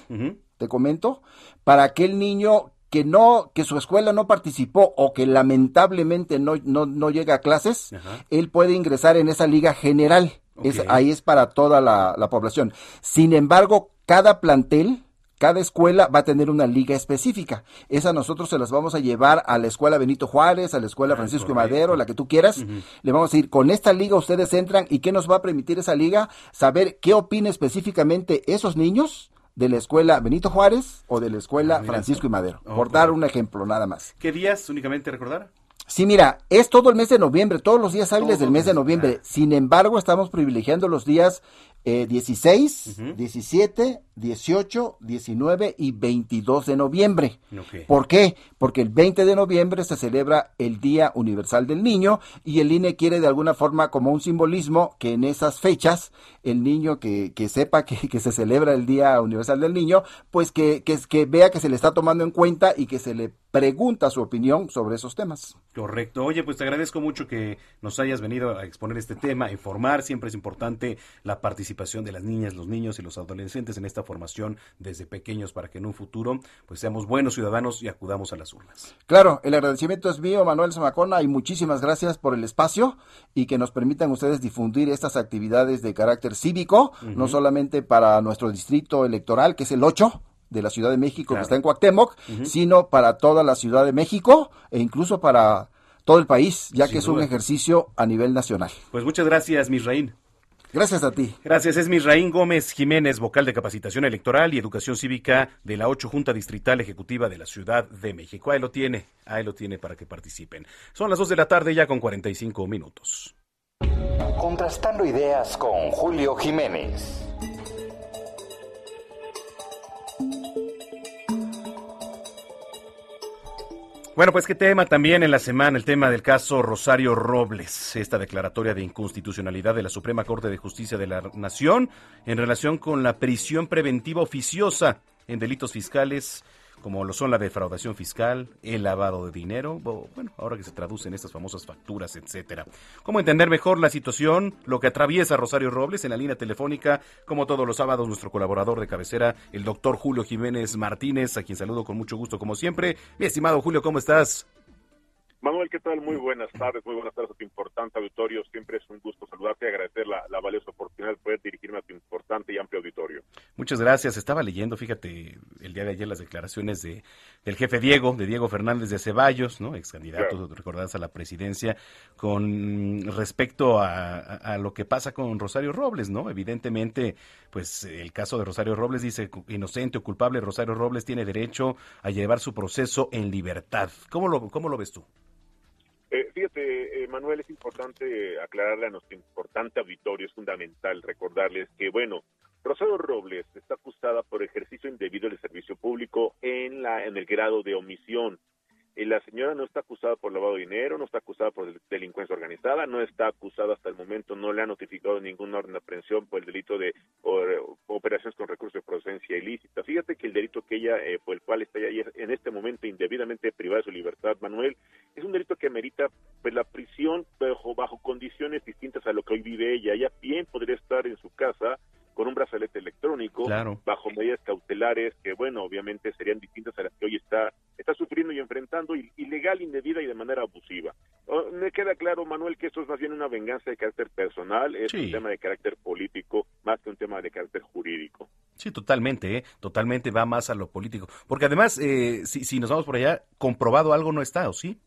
te comento, para aquel niño que no, que su escuela no participó o que lamentablemente no, no, no llega a clases, él puede ingresar en esa liga general. Es, ahí es para toda la, la, población. Sin embargo, cada plantel, cada escuela va a tener una liga específica. Esa nosotros se las vamos a llevar a la escuela Benito Juárez, a la escuela ah, Francisco Madero, la que tú quieras. Le vamos a decir, con esta liga ustedes entran y qué nos va a permitir esa liga, saber qué opina específicamente esos niños de la escuela Benito Juárez o de la escuela ah, Francisco y Madero, por dar un ejemplo nada más. ¿Qué días únicamente recordar? Sí, mira, es todo el mes de noviembre, todos los días hábiles del mes de noviembre. Sin embargo, estamos privilegiando los días 16, 17, 18, 19 y 22 de noviembre. ¿Por qué? Porque el 20 de noviembre se celebra el Día Universal del Niño y el INE quiere de alguna forma como un simbolismo que en esas fechas el niño que, que sepa que, que, se celebra el Día Universal del Niño, pues que, que, que vea que se le está tomando en cuenta y que se le pregunta su opinión sobre esos temas. Correcto. Oye, pues te agradezco mucho que nos hayas venido a exponer este tema, a informar. Siempre es importante la participación de las niñas, los niños y los adolescentes en esta formación desde pequeños para que en un futuro pues seamos buenos ciudadanos y acudamos a las urnas. Claro, el agradecimiento es mío, Manuel Zamacona, y muchísimas gracias por el espacio y que nos permitan ustedes difundir estas actividades de carácter cívico, no solamente para nuestro distrito electoral, que es el 8, de la Ciudad de México que está en Cuauhtémoc, sino para toda la Ciudad de México e incluso para todo el país, ya que es un ejercicio a nivel nacional. Pues muchas gracias, Misraín. Gracias a ti. Gracias, es Misraín Gómez Jiménez, vocal de capacitación electoral y educación cívica de la 8 Junta Distrital Ejecutiva de la Ciudad de México. Ahí lo tiene, ahí lo tiene para que participen. Son las 2 de la tarde ya con 45 minutos. Contrastando ideas con Julio Jiménez. Bueno, pues qué tema también en la semana, el tema del caso Rosario Robles, esta declaratoria de inconstitucionalidad de la Suprema Corte de Justicia de la Nación en relación con la prisión preventiva oficiosa en delitos fiscales como lo son la defraudación fiscal, el lavado de dinero, bueno, ahora que se traducen estas famosas facturas, etcétera. ¿Cómo entender mejor la situación, lo que atraviesa Rosario Robles en la línea telefónica, como todos los sábados, nuestro colaborador de cabecera, el doctor Julio Jiménez Martínez, a quien saludo con mucho gusto como siempre. Mi estimado Julio, ¿cómo estás? Manuel, ¿qué tal? Muy buenas tardes, muy buenas tardes a tu importante auditorio. Siempre es un gusto saludarte y agradecer la, valiosa oportunidad de poder dirigirme a tu importante y amplio auditorio. Muchas gracias. Estaba leyendo, fíjate, el día de ayer las declaraciones de, del jefe Diego, de Diego Fernández de Ceballos, ¿no? Ex candidato, recordadas a la presidencia, con respecto a, a, lo que pasa con Rosario Robles, ¿no? Evidentemente, pues el caso de Rosario Robles dice inocente o culpable, Rosario Robles tiene derecho a llevar su proceso en libertad. ¿Cómo lo, cómo lo ves tú? Eh, Manuel, es importante aclararle a nuestro importante auditorio, es fundamental recordarles que, bueno, Rosario Robles está acusada por ejercicio indebido del servicio público en, la, en el grado de omisión la señora no está acusada por lavado de dinero, no está acusada por delincuencia organizada, no está acusada hasta el momento, no le ha notificado ningún orden de aprehensión por el delito de operaciones con recursos de procedencia ilícita. Fíjate que el delito que ella, eh, por el cual está ella en este momento indebidamente privada de su libertad, Manuel, es un delito que amerita pues, la prisión bajo, bajo condiciones distintas a lo que hoy vive ella. Ella bien podría estar en su casa con un brazalete electrónico, bajo medidas cautelares que, bueno, obviamente serían distintas a las que hoy está, está sufriendo y enfrentando, ilegal, indebida y de manera abusiva. Oh, me queda claro, Manuel, que esto es más bien una venganza de carácter personal, es un tema de carácter político, más que un tema de carácter jurídico. Sí, totalmente, ¿eh? totalmente va más a lo político. Porque además, eh, si, si nos vamos por allá, comprobado algo no está, ¿o sí?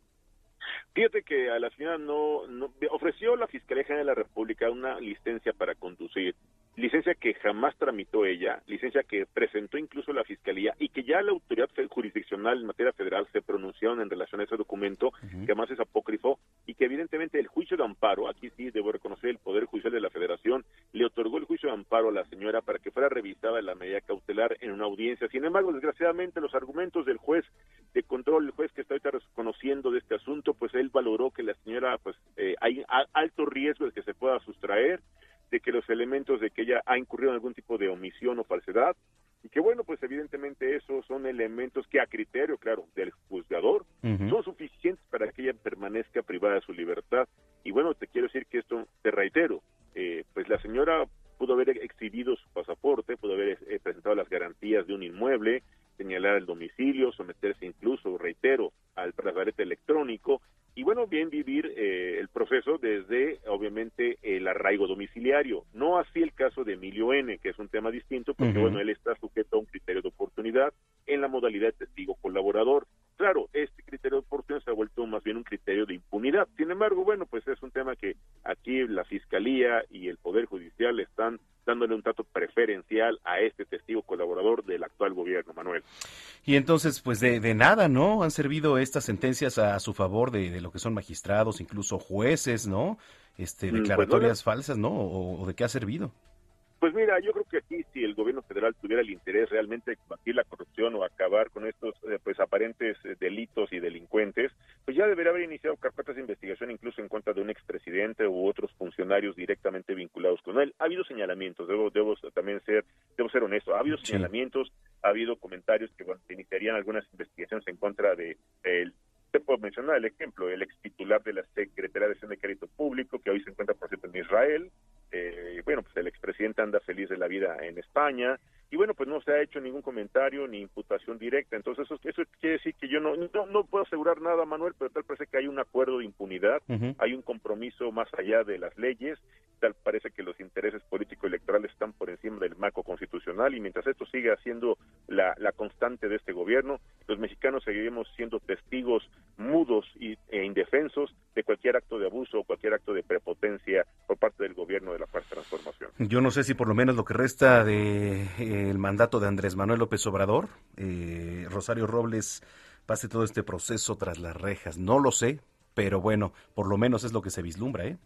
Fíjate que a la señora no, ofreció la Fiscalía General de la República una licencia para conducir licencia que jamás tramitó ella, licencia que presentó incluso la Fiscalía y que ya la autoridad jurisdiccional en materia federal se pronunciaron en relación a ese documento, que además es apócrifo, y que evidentemente el juicio de amparo, aquí sí debo reconocer el Poder Judicial de la Federación, le otorgó el juicio de amparo a la señora para que fuera revisada la medida cautelar en una audiencia. Sin embargo, desgraciadamente, los argumentos del juez de control, el juez que está ahorita conociendo de este asunto, pues él valoró que la señora, pues eh, hay alto riesgo de que se pueda sustraer, de que los elementos de que ella ha incurrido en algún tipo de omisión o falsedad, y que bueno, pues evidentemente esos son elementos que a criterio, claro, del juzgador, son suficientes para que ella permanezca privada de su libertad. Y bueno, te quiero decir que esto, te reitero, eh, pues la señora pudo haber exhibido su pasaporte, pudo haber eh, presentado las garantías de un inmueble, señalar el domicilio, someterse incluso, reitero, al brazalete electrónico, y bueno, bien vivir eh, el proceso desde, obviamente, el arraigo domiciliario. No así el caso de Emilio N., que es un tema distinto, porque bueno, él está sujeto a un criterio de oportunidad en la modalidad de testigo colaborador. Claro, este criterio de oportunidad se ha vuelto más bien un criterio de impunidad. Sin embargo, bueno, pues es un tema que aquí la Fiscalía y el Poder Judicial están dándole un trato preferencial a este testigo colaborador del actual gobierno, Manuel. Y entonces, pues de, de nada, ¿no? Han servido estas sentencias a su favor de, de, lo que son magistrados, incluso jueces, ¿no? Este, Mm, pues, declaratorias falsas, ¿no? O, o, de qué ha servido? Pues mira, yo creo que aquí si el gobierno federal tuviera el interés realmente de combatir la corrupción o acabar con estos eh, pues aparentes eh, delitos y delincuentes, pues ya debería haber iniciado carpetas de investigación incluso en contra de un expresidente u otros funcionarios directamente vinculados con él. Ha habido señalamientos, debo, debo también ser, debo ser honesto, ha habido Sí. señalamientos, ha habido comentarios que bueno, se iniciarían algunas investigaciones en contra de te puedo mencionar el ejemplo, el ex titular de la Secretaría de Hacienda y Crédito Público, que hoy se encuentra, por cierto, en Israel. Eh, bueno, pues el expresidente anda feliz de la vida en España. Y bueno, pues no se ha hecho ningún comentario ni imputación directa. Entonces, eso, eso quiere decir que yo no, no, no puedo asegurar nada, Manuel, pero tal parece que hay un acuerdo de impunidad, hay un compromiso más allá de las leyes, tal parece que los intereses político-electorales están por encima del marco constitucional y mientras esto siga siendo la, la constante de este gobierno, los mexicanos seguiremos siendo testigos mudos y, e indefensos de cualquier acto de abuso o cualquier acto de prepotencia por parte del gobierno de la Cuarta Transformación. Yo no sé si por lo menos lo que resta de eh, el mandato de Andrés Manuel López Obrador, eh, Rosario Robles pase todo este proceso tras las rejas. No lo sé, pero bueno, por lo menos es lo que se vislumbra, ¿eh?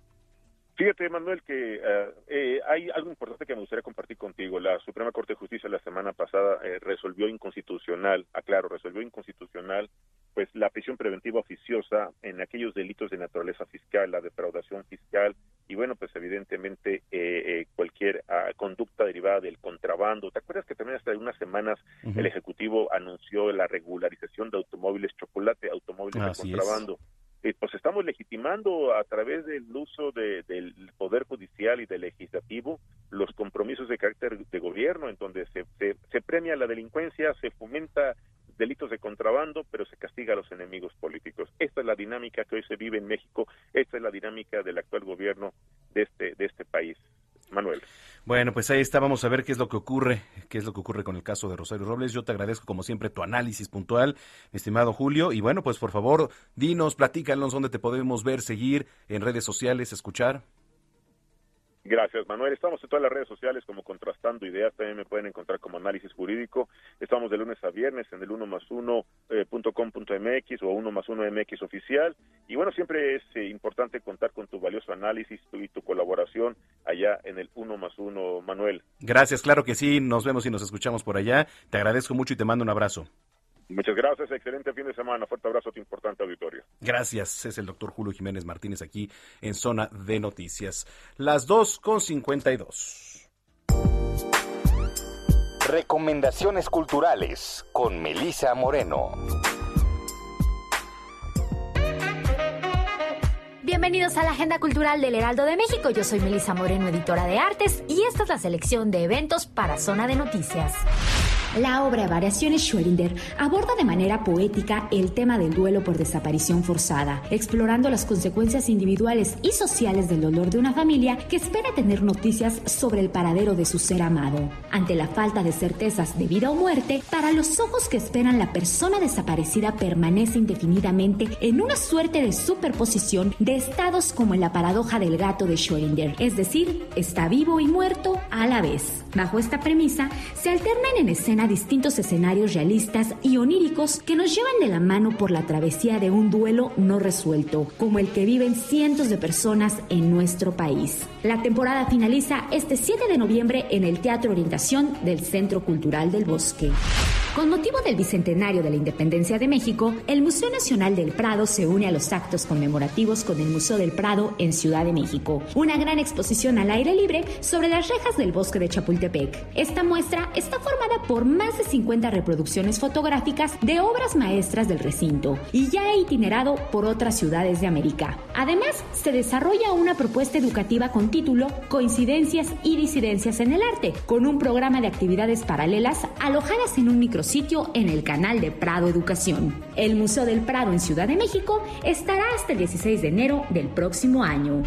Fíjate, Manuel, que eh, eh, hay algo importante que me gustaría compartir contigo. La Suprema Corte de Justicia la semana pasada eh, resolvió inconstitucional, aclaro, resolvió inconstitucional, pues la prisión preventiva oficiosa en aquellos delitos de naturaleza fiscal, la defraudación fiscal y bueno, pues evidentemente eh, eh, cualquier ah, conducta derivada del contrabando. ¿Te acuerdas que también hace unas semanas el Ejecutivo anunció la regularización de automóviles chocolate, automóviles de contrabando? eh, pues estamos legitimando a través del uso de- del Poder Judicial y del Legislativo los compromisos de carácter de gobierno, en donde se, se, se premia la delincuencia, se fomenta delitos de contrabando, pero se castiga a los enemigos políticos. Esta es la dinámica que hoy se vive en México, esta es la dinámica del actual gobierno de este, de este país. Manuel. Bueno, pues ahí está, vamos a ver qué es lo que ocurre, qué es lo que ocurre con el caso de Rosario Robles. Yo te agradezco como siempre tu análisis puntual, estimado Julio, y bueno, pues por favor, dinos, platícanos dónde te podemos ver, seguir en redes sociales, escuchar. Gracias, Manuel. Estamos en todas las redes sociales como Contrastando Ideas. También me pueden encontrar como Análisis Jurídico. Estamos de lunes a viernes en el 1 más 1 eh, punto com punto mx o 1 más 1 mx oficial. Y bueno, siempre es eh, importante contar con tu valioso análisis tu- y tu colaboración allá en el 1 más 1, Manuel. Gracias, claro que sí, nos vemos y nos escuchamos por allá. Te agradezco mucho y te mando un abrazo. Muchas gracias. Excelente fin de semana. Fuerte abrazo a tu importante auditorio. Gracias, es el doctor Julio Jiménez Martínez aquí en Zona de Noticias. Las 2 con 52. Recomendaciones culturales con Melisa Moreno. Bienvenidos a la Agenda Cultural del Heraldo de México. Yo soy Melisa Moreno, editora de artes, y esta es la selección de eventos para Zona de Noticias. La obra Variaciones Schrödinger aborda de manera poética el tema del duelo por desaparición forzada, explorando las consecuencias individuales y sociales del dolor de una familia que espera tener noticias sobre el paradero de su ser amado. Ante la falta de certezas de vida o muerte, para los ojos que esperan la persona desaparecida permanece indefinidamente en una suerte de superposición de estados como en la paradoja del gato de Schrödinger, es decir, está vivo y muerto a la vez. Bajo esta premisa, se alternan en escena distintos escenarios realistas y oníricos que nos llevan de la mano por la travesía de un duelo no resuelto, como el que viven cientos de personas en nuestro país. La temporada finaliza este 7 de noviembre en el Teatro Orientación del Centro Cultural del Bosque. Con motivo del bicentenario de la independencia de México, el Museo Nacional del Prado se une a los actos conmemorativos con el Museo del Prado en Ciudad de México. Una gran exposición al aire libre sobre las rejas del bosque de Chapultepec. Esta muestra está formada por más de 50 reproducciones fotográficas de obras maestras del recinto y ya ha itinerado por otras ciudades de América. Además, se desarrolla una propuesta educativa con título Coincidencias y disidencias en el arte, con un programa de actividades paralelas alojadas en un micro sitio en el canal de Prado Educación. El Museo del Prado en Ciudad de México estará hasta el 16 de enero del próximo año.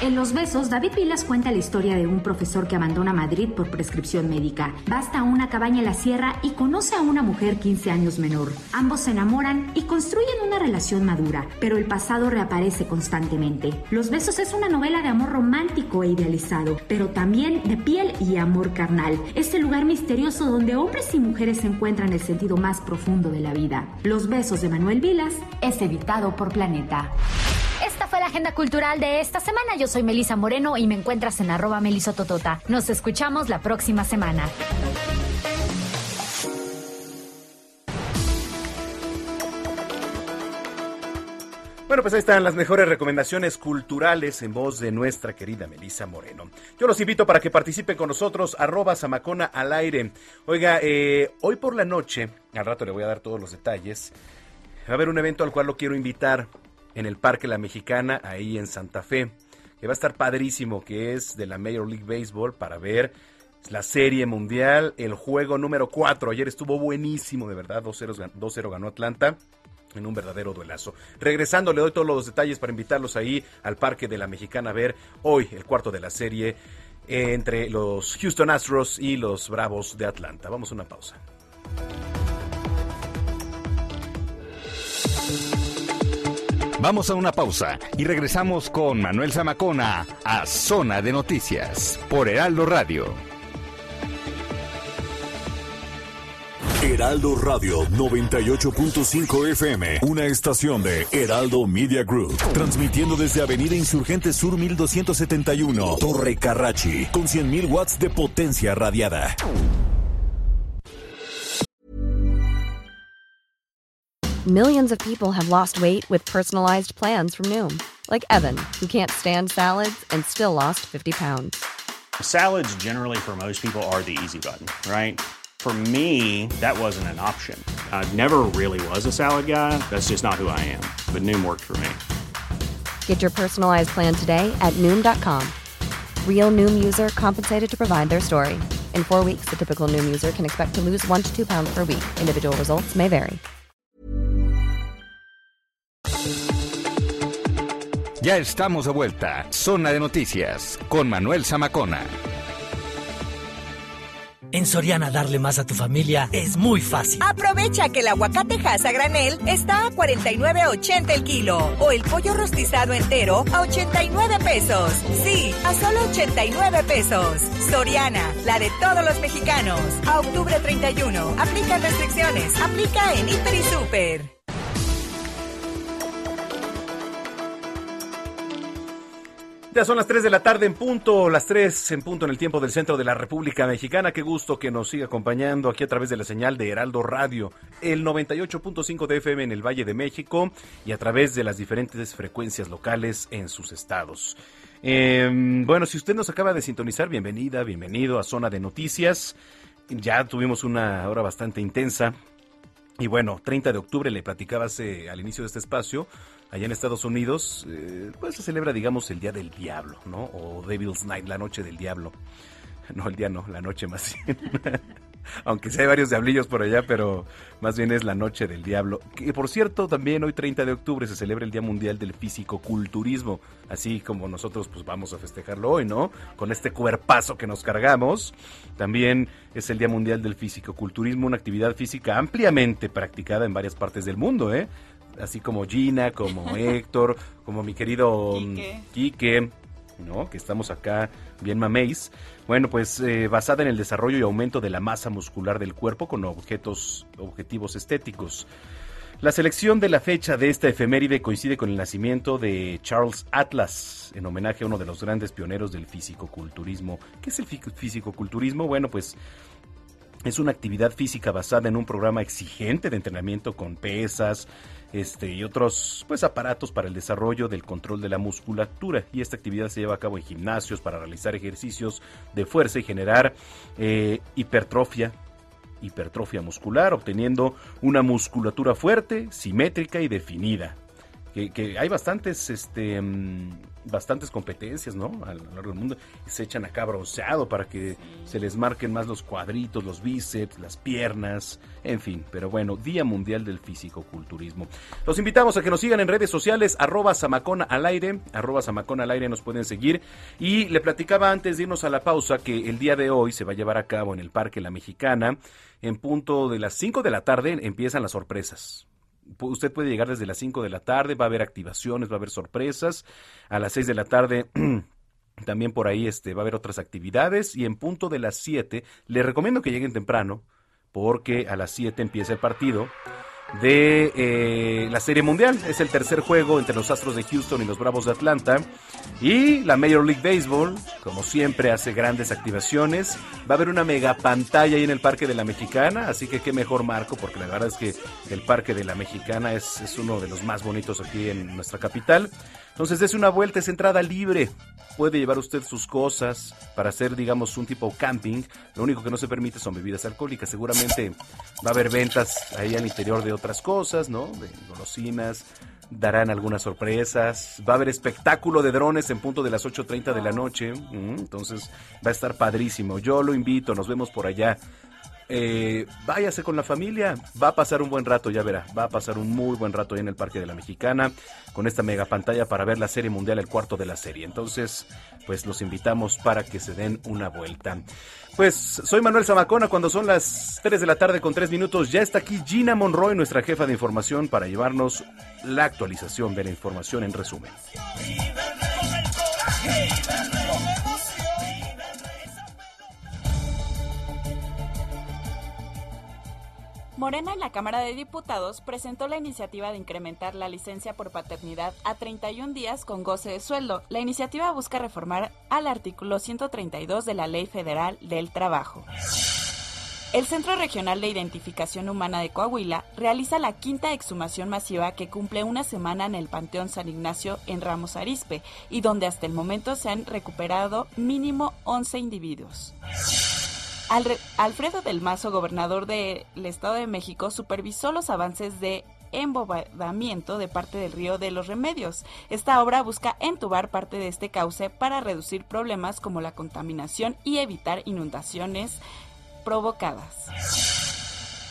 En Los Besos, David Vilas cuenta la historia de un profesor que abandona Madrid por prescripción médica. Basta una cabaña en la sierra y conoce a una mujer 15 años menor. Ambos se enamoran y construyen una relación madura, pero el pasado reaparece constantemente. Los Besos es una novela de amor romántico e idealizado, pero también de piel y amor carnal. Es el lugar misterioso donde hombres y mujeres se encuentran el sentido más profundo de la vida. Los Besos de Manuel Vilas es editado por Planeta. Esta fue la agenda cultural de esta semana. Yo soy Melisa Moreno y me encuentras en arroba melisototota. Nos escuchamos la próxima semana. Bueno, pues ahí están las mejores recomendaciones culturales en voz de nuestra querida Melisa Moreno. Yo los invito para que participen con nosotros, arroba Samacona al aire. Oiga, eh, hoy por la noche, al rato le voy a dar todos los detalles, va a haber un evento al cual lo quiero invitar en el Parque La Mexicana, ahí en Santa Fe, que va a estar padrísimo, que es de la Major League Baseball para ver la serie mundial, el juego número 4. Ayer estuvo buenísimo, de verdad, 2-0 ganó Atlanta en un verdadero duelazo. Regresando, le doy todos los detalles para invitarlos ahí al Parque de la Mexicana a ver hoy el cuarto de la serie entre los Houston Astros y los Bravos de Atlanta. Vamos a una pausa. Vamos a una pausa y regresamos con Manuel Zamacona a Zona de Noticias por Heraldo Radio. Heraldo Radio 98.5 FM, una estación de Heraldo Media Group, transmitiendo desde Avenida Insurgente Sur 1271, Torre Carrachi, con 100.000 watts de potencia radiada. Millions of people have lost weight with personalized plans from Noom, like Evan, who can't stand salads and still lost 50 pounds. Salads, generally, for most people, are the easy button, right? For me, that wasn't an option. I never really was a salad guy. That's just not who I am. But Noom worked for me. Get your personalized plan today at Noom.com. Real Noom user compensated to provide their story. In four weeks, the typical Noom user can expect to lose one to two pounds per week. Individual results may vary. Ya estamos de vuelta. Zona de Noticias con Manuel Zamacona. En Soriana darle más a tu familia es muy fácil. Aprovecha que el aguacate a granel está a 49.80 el kilo o el pollo rostizado entero a 89 pesos. Sí, a solo 89 pesos. Soriana, la de todos los mexicanos. A octubre 31. Aplica restricciones. Aplica en Hiper y Super. Ya son las 3 de la tarde en punto, las 3 en punto en el tiempo del centro de la República Mexicana. Qué gusto que nos siga acompañando aquí a través de la señal de Heraldo Radio, el 98.5 de FM en el Valle de México y a través de las diferentes frecuencias locales en sus estados. Eh, bueno, si usted nos acaba de sintonizar, bienvenida, bienvenido a Zona de Noticias. Ya tuvimos una hora bastante intensa. Y bueno, 30 de octubre le platicaba hace, al inicio de este espacio allá en Estados Unidos, eh, pues se celebra, digamos, el Día del Diablo, ¿no? O Devil's Night, la noche del diablo. No, el día no, la noche más bien. Aunque sí hay varios diablillos por allá, pero más bien es la noche del diablo. Que por cierto, también hoy 30 de octubre se celebra el Día Mundial del Físico-Culturismo. Así como nosotros pues vamos a festejarlo hoy, ¿no? Con este cuerpazo que nos cargamos. También es el Día Mundial del Físico-Culturismo, una actividad física ampliamente practicada en varias partes del mundo, ¿eh? Así como Gina, como Héctor, como mi querido Quique, ¿no? Que estamos acá bien maméis. Bueno, pues eh, basada en el desarrollo y aumento de la masa muscular del cuerpo con objetos, objetivos estéticos. La selección de la fecha de esta efeméride coincide con el nacimiento de Charles Atlas, en homenaje a uno de los grandes pioneros del fisicoculturismo. ¿Qué es el fisicoculturismo? Bueno, pues es una actividad física basada en un programa exigente de entrenamiento con pesas, este, y otros pues aparatos para el desarrollo del control de la musculatura. Y esta actividad se lleva a cabo en gimnasios para realizar ejercicios de fuerza y generar eh, hipertrofia hipertrofia muscular obteniendo una musculatura fuerte simétrica y definida que, hay bastantes este mm, bastantes competencias, ¿no? A lo largo del mundo. se echan acá bronceado para que se les marquen más los cuadritos, los bíceps, las piernas, en fin. Pero bueno, Día Mundial del Físico-Culturismo. Los invitamos a que nos sigan en redes sociales, arroba Samacona al aire, arroba Samacona al aire nos pueden seguir. Y le platicaba antes de irnos a la pausa que el día de hoy se va a llevar a cabo en el Parque La Mexicana. En punto de las 5 de la tarde empiezan las sorpresas usted puede llegar desde las 5 de la tarde, va a haber activaciones, va a haber sorpresas. A las 6 de la tarde también por ahí este, va a haber otras actividades y en punto de las 7 le recomiendo que lleguen temprano porque a las 7 empieza el partido de eh, la Serie Mundial. Es el tercer juego entre los Astros de Houston y los Bravos de Atlanta. Y la Major League Baseball, como siempre, hace grandes activaciones. Va a haber una mega pantalla ahí en el Parque de la Mexicana, así que qué mejor marco, porque la verdad es que el Parque de la Mexicana es, es uno de los más bonitos aquí en nuestra capital. Entonces, des una vuelta, es entrada libre. Puede llevar usted sus cosas para hacer, digamos, un tipo camping. Lo único que no se permite son bebidas alcohólicas. Seguramente va a haber ventas ahí al interior de otras cosas, ¿no? De golosinas. Darán algunas sorpresas. Va a haber espectáculo de drones en punto de las 8.30 de la noche. Mm, entonces, va a estar padrísimo. Yo lo invito, nos vemos por allá eh, váyase con la familia, va a pasar un buen rato, ya verá, va a pasar un muy buen rato ahí en el Parque de la Mexicana con esta mega pantalla para ver la serie mundial, el cuarto de la serie. Entonces, pues los invitamos para que se den una vuelta. Pues soy Manuel Zamacona, cuando son las 3 de la tarde con 3 minutos, ya está aquí Gina Monroy, nuestra jefa de información, para llevarnos la actualización de la información en resumen. Morena en la Cámara de Diputados presentó la iniciativa de incrementar la licencia por paternidad a 31 días con goce de sueldo. La iniciativa busca reformar al artículo 132 de la Ley Federal del Trabajo. El Centro Regional de Identificación Humana de Coahuila realiza la quinta exhumación masiva que cumple una semana en el Panteón San Ignacio en Ramos Arispe y donde hasta el momento se han recuperado mínimo 11 individuos. Alfredo del Mazo, gobernador del Estado de México, supervisó los avances de embobadamiento de parte del río de los Remedios. Esta obra busca entubar parte de este cauce para reducir problemas como la contaminación y evitar inundaciones provocadas.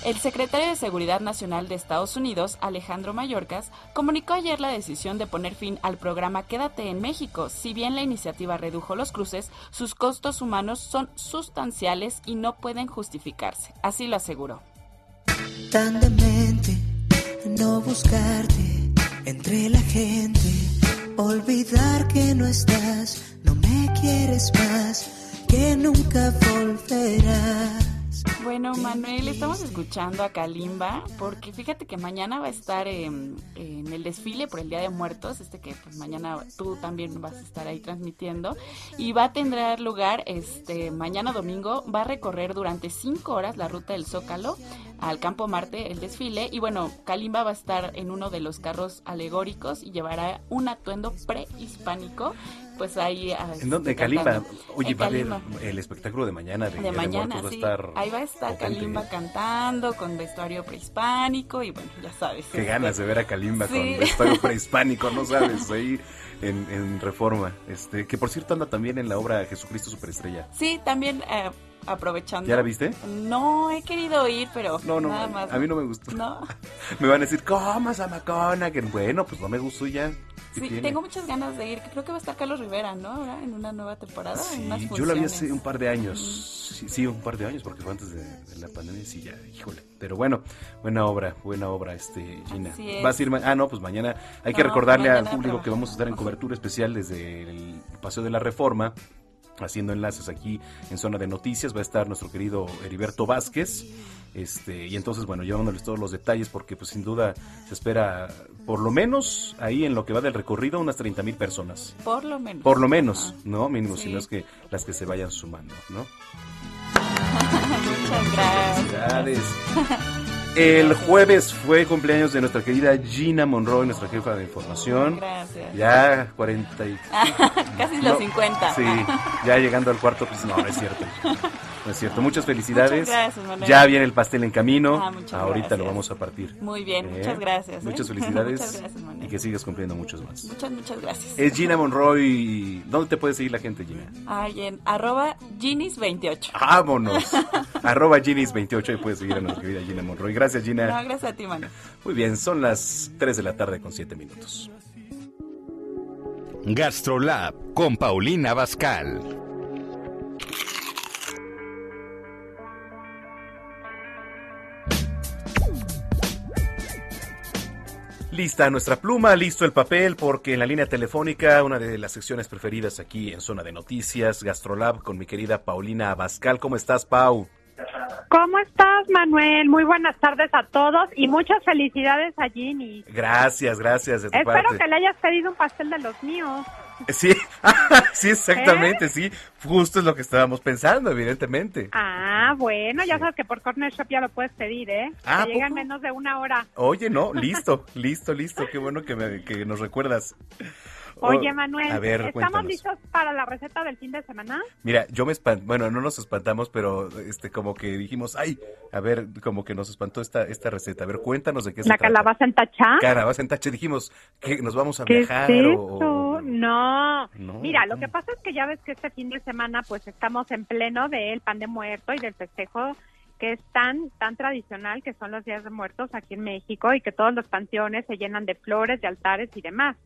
El secretario de Seguridad Nacional de Estados Unidos, Alejandro Mayorkas, comunicó ayer la decisión de poner fin al programa Quédate en México. Si bien la iniciativa redujo los cruces, sus costos humanos son sustanciales y no pueden justificarse. Así lo aseguró. Tan demente, no buscarte entre la gente, olvidar que no estás, no me quieres más, que nunca volverás. Bueno, Manuel, estamos escuchando a Kalimba porque fíjate que mañana va a estar en, el desfile por el Día de Muertos, este que pues mañana tú también vas a estar ahí transmitiendo y va a tener lugar este mañana domingo, va a recorrer durante cinco horas la ruta del Zócalo al Campo Marte el desfile y bueno, Kalimba va a estar en uno de los carros alegóricos y llevará un atuendo prehispánico pues ahí... Ah, ¿En dónde? Este, Kalimba. Oye, va a haber el espectáculo de mañana de, mañana, sí. Ahí va a estar Kalimba cantando con vestuario prehispánico y bueno, ya sabes. Qué ganas de ver a Kalimba con vestuario prehispánico, ¿no sabes? Ahí en, Reforma. este Que por cierto anda también en la obra Jesucristo Superestrella. Sí, también... Eh, aprovechando. ¿Ya la viste? No he querido ir, pero No, no, nada más. a mí no me gustó. No. Me van a decir, ¿cómo Zamacona? Que bueno, pues no me gustó ya. ¿Qué Sí, tiene? tengo muchas ganas de ir. Creo que va a estar Carlos Rivera, ¿no? Ahora en una nueva temporada. en unas Sí, yo la vi hace un par de años. Sí, sí, un par de años, porque fue antes de, de la pandemia. Sí, ya, híjole. Pero bueno, buena obra, buena obra, este, Gina. Es. ¿Vas a ir Ah, no, pues mañana hay que recordarle al público que vamos a estar en cobertura especial desde el Paseo de la Reforma. Haciendo enlaces aquí en zona de noticias va a estar nuestro querido Heriberto Vázquez, este y entonces bueno llevándoles todos los detalles porque pues sin duda se espera por lo menos ahí en lo que va del recorrido unas 30 mil personas. Por lo menos. Por lo menos, ¿no? Mínimo, Sí. si no es que las que se vayan sumando, ¿no? Muchas gracias. El jueves fue cumpleaños de nuestra querida Gina Monroe, nuestra jefa de información. Gracias. Ya 40 y... Casi los 50. Sí, ya llegando al cuarto, pues no, no es cierto. No es cierto. Muchas felicidades. Muchas gracias, Manuel. ya viene el pastel en camino. Ah, muchas Ahorita lo gracias. vamos a partir. Muy bien, ¿Eh? muchas gracias. ¿eh? Muchas felicidades. muchas gracias, Manuel. y que sigas cumpliendo muchos más. Muchas, muchas gracias. Es Gina Monroe. ¿Dónde te puede seguir la gente, Gina? Ay, en arroba Ginis28. Vámonos. Arroba Ginis28 y puedes seguir a nuestra querida Gina Monroy. Gracias, Gina. No, gracias a ti, Manuel. Muy bien, son las 3 de la tarde con 7 minutos. Gastrolab con Paulina Bascal. Lista nuestra pluma, listo el papel, porque en la línea telefónica, una de las secciones preferidas aquí en Zona de Noticias, Gastrolab, con mi querida Paulina Abascal. ¿Cómo estás, Pau? ¿Cómo estás, Manuel? Muy buenas tardes a todos y muchas felicidades a Ginny. Gracias, gracias de tu Espero parte. que le hayas pedido un pastel de los míos. Sí, sí, exactamente, sí. Justo es lo que estábamos pensando, evidentemente. Ah, bueno, ya sabes que por Corner Shop ya lo puedes pedir, ¿eh? Ah, Te llega en menos de una hora. Oye, no, listo, listo, listo. Qué bueno que, me- que nos recuerdas. Oye, Oh, Manuel, a ver, ¿estamos cuéntanos. listos para la receta del fin de semana? Mira, yo me espanté, bueno, no nos espantamos, pero este como que dijimos, ay, a ver, como que nos espantó esta esta receta. A ver, cuéntanos de qué se ¿La trata. calabaza en tachá? Calabaza en tache, dijimos que nos vamos a ¿Qué viajar es o-? No. No, Mira, lo que pasa es que ya ves que este fin de semana pues estamos en pleno del pan de muerto y del festejo que es tan tan tradicional que son los días de muertos aquí en México y que todos los panteones se llenan de flores, de altares y demás.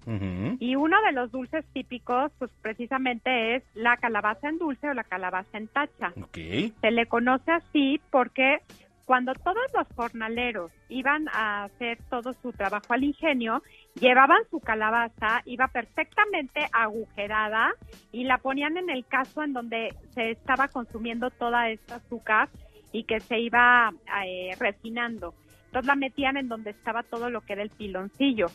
Y uno de los dulces típicos pues precisamente es la calabaza en dulce o la calabaza en tacha. Ok. Se le conoce así porque cuando todos los jornaleros iban a hacer todo su trabajo al ingenio, llevaban su calabaza, iba perfectamente agujerada y la ponían en el caso en donde se estaba consumiendo toda esta azúcar y que se iba eh, refinando. Entonces la metían en donde estaba todo lo que era el piloncillo.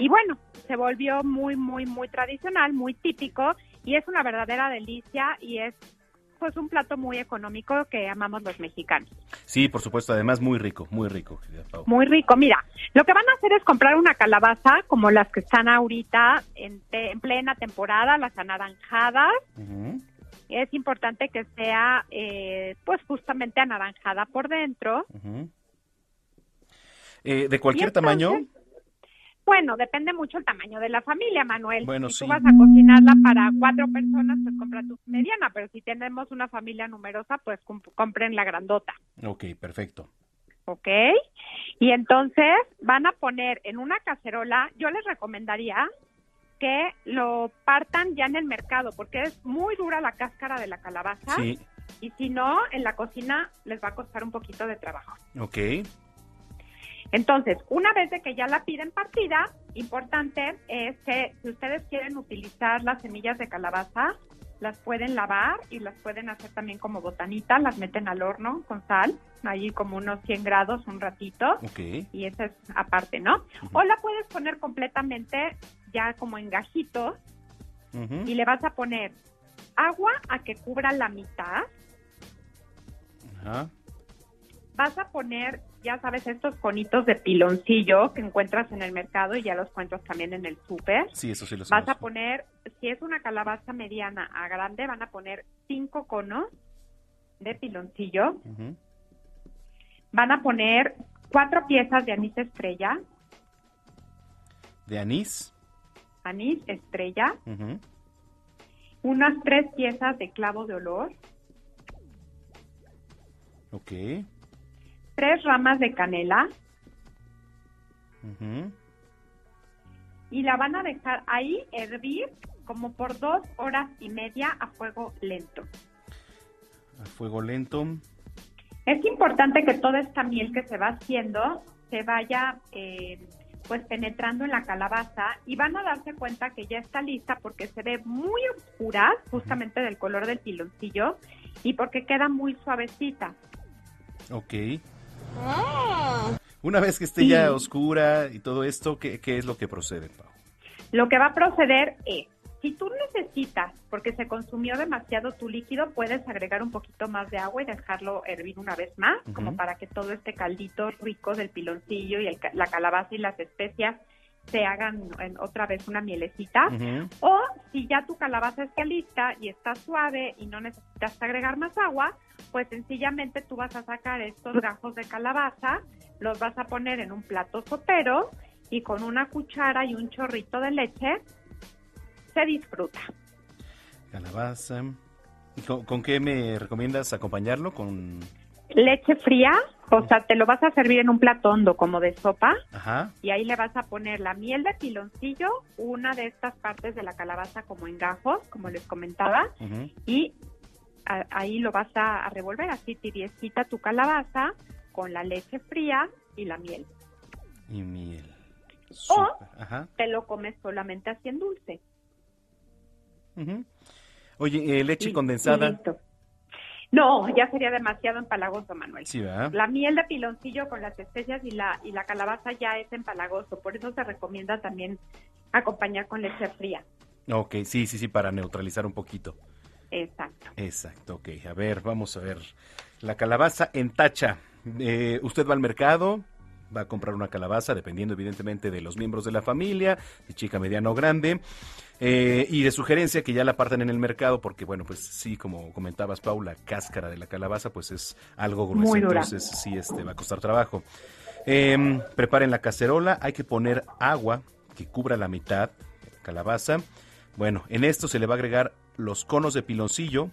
Y bueno, se volvió muy, muy, muy tradicional, muy típico y es una verdadera delicia y es pues un plato muy económico que amamos los mexicanos. Sí, por supuesto, además muy rico, muy rico. Muy rico. Mira, lo que van a hacer es comprar una calabaza como las que están ahorita en, te- en plena temporada, las anaranjadas. Es importante que sea eh, pues justamente anaranjada por dentro. Eh, ¿De cualquier entonces, tamaño? Bueno, depende mucho el tamaño de la familia, Manuel. Bueno, si sí. tú vas a cocinarla para cuatro personas, pues compra tu mediana, pero si tenemos una familia numerosa, pues com- compren la grandota, Ok, perfecto. ¿ok? Y entonces van a poner en una cacerola, yo les recomendaría que lo partan ya en el mercado, porque es muy dura la cáscara de la calabaza. Sí, Y si no, en la cocina les va a costar un poquito de trabajo. ok. Entonces, una vez de que ya la piden partida, importante es que si ustedes quieren utilizar las semillas de calabaza, las pueden lavar y las pueden hacer también como botanita, las meten al horno con sal, allí como unos 100 grados un ratito, Ok. y eso es aparte, ¿no? O la puedes poner completamente ya como en gajitos y le vas a poner agua a que cubra la mitad, vas a poner, ya sabes, estos conitos de piloncillo que encuentras en el mercado y ya los encuentras también en el súper. Sí, eso sí lo Vas a poner, si es una calabaza mediana a grande, van a poner cinco conos de piloncillo. Van a poner cuatro piezas de anís estrella, De anís. Anís estrella, unas tres piezas de clavo de olor, Ok. tres ramas de canela y la van a dejar ahí hervir como por dos horas y media a fuego lento. A fuego lento. Es importante que toda esta miel que se va haciendo se vaya eh, pues penetrando en la calabaza y van a darse cuenta que ya está lista porque se ve muy oscura justamente del color del piloncillo y porque queda muy suavecita. Ok. Una vez que esté ya oscura y todo esto, ¿qué, qué es lo que procede, Pau? Lo que va a proceder es, si tú necesitas, porque se consumió demasiado tu líquido, puedes agregar un poquito más de agua y dejarlo hervir una vez más, como para que todo este caldito rico del piloncillo y el la calabaza y las especias se hagan en otra vez una mielecita. O si ya tu calabaza está lista y está suave y no necesitas agregar más agua, pues sencillamente tú vas a sacar estos gajos de calabaza, los vas a poner en un plato sopero y con una cuchara y un chorrito de leche se disfruta. Calabaza. ¿Y con, con qué me recomiendas acompañarlo? Con... Leche fría, o sea, te lo vas a servir en un plato hondo como de sopa Ajá. y ahí le vas a poner la miel de piloncillo, una de estas partes de la calabaza como en gajos, como les comentaba, Ujú. y a- ahí lo vas a, a revolver así tibiecita tu calabaza con la leche fría y la miel. Y miel. O Ajá. te lo comes solamente así en dulce. Ujú. Oye, eh, leche Y- condensada. y listo. No, ya sería demasiado empalagoso, Manuel. La miel de piloncillo con las especias y la y la calabaza ya es empalagoso, por eso se recomienda también acompañar con leche fría. Ok, sí, sí, sí, para neutralizar un poquito. Exacto. Exacto, ok. A ver, vamos a ver. La calabaza en tacha. Eh, usted va al mercado, va a comprar una calabaza, dependiendo evidentemente de los miembros de la familia, de chica, mediana o grande. Eh, y de sugerencia que ya la partan en el mercado, porque bueno, pues sí, como comentabas, Paula, cáscara de la calabaza, pues es algo grueso, Muy dura. entonces sí, este, va a costar trabajo. Em, preparen la cacerola, hay que poner agua que cubra la mitad, calabaza. Bueno, en esto se le va a agregar los conos de piloncillo,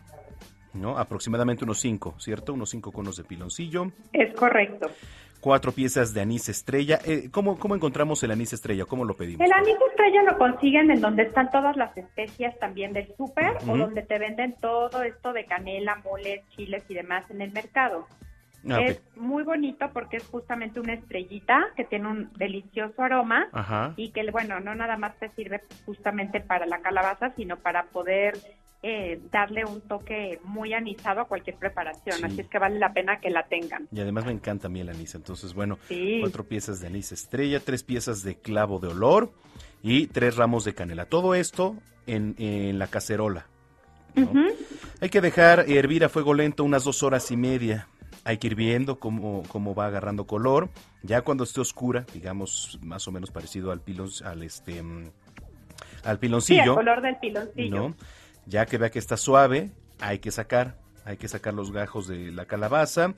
¿no? Aproximadamente unos 5, ¿cierto? Unos 5 conos de piloncillo, Es correcto. Cuatro piezas de anís estrella. Eh, ¿cómo, ¿Cómo encontramos el anís estrella? ¿Cómo lo pedimos? El anís estrella lo consiguen en donde están todas las especias también del súper o donde te venden todo esto de canela, moles, chiles y demás en el mercado. Ah. Es muy bonito porque es justamente una estrellita que tiene un delicioso aroma Ajá. y que, bueno, no nada más te sirve justamente para la calabaza, sino para poder eh, darle un toque muy anisado a cualquier preparación. Sí. Así es que vale la pena que la tengan. Y además me encanta a mí el anís. Entonces, bueno, Sí. cuatro piezas de anís estrella, tres piezas de clavo de olor y tres ramos de canela. Todo esto en, en la cacerola. ¿no? Hay que dejar hervir a fuego lento unas dos horas y media. Hay que ir viendo cómo, cómo va agarrando color. Ya cuando esté oscura, digamos más o menos parecido al pilon, al este mm, al Sí, piloncillo. el color del piloncillo. ¿no? Ya que vea que está suave, hay que sacar, hay que sacar los gajos de la calabaza,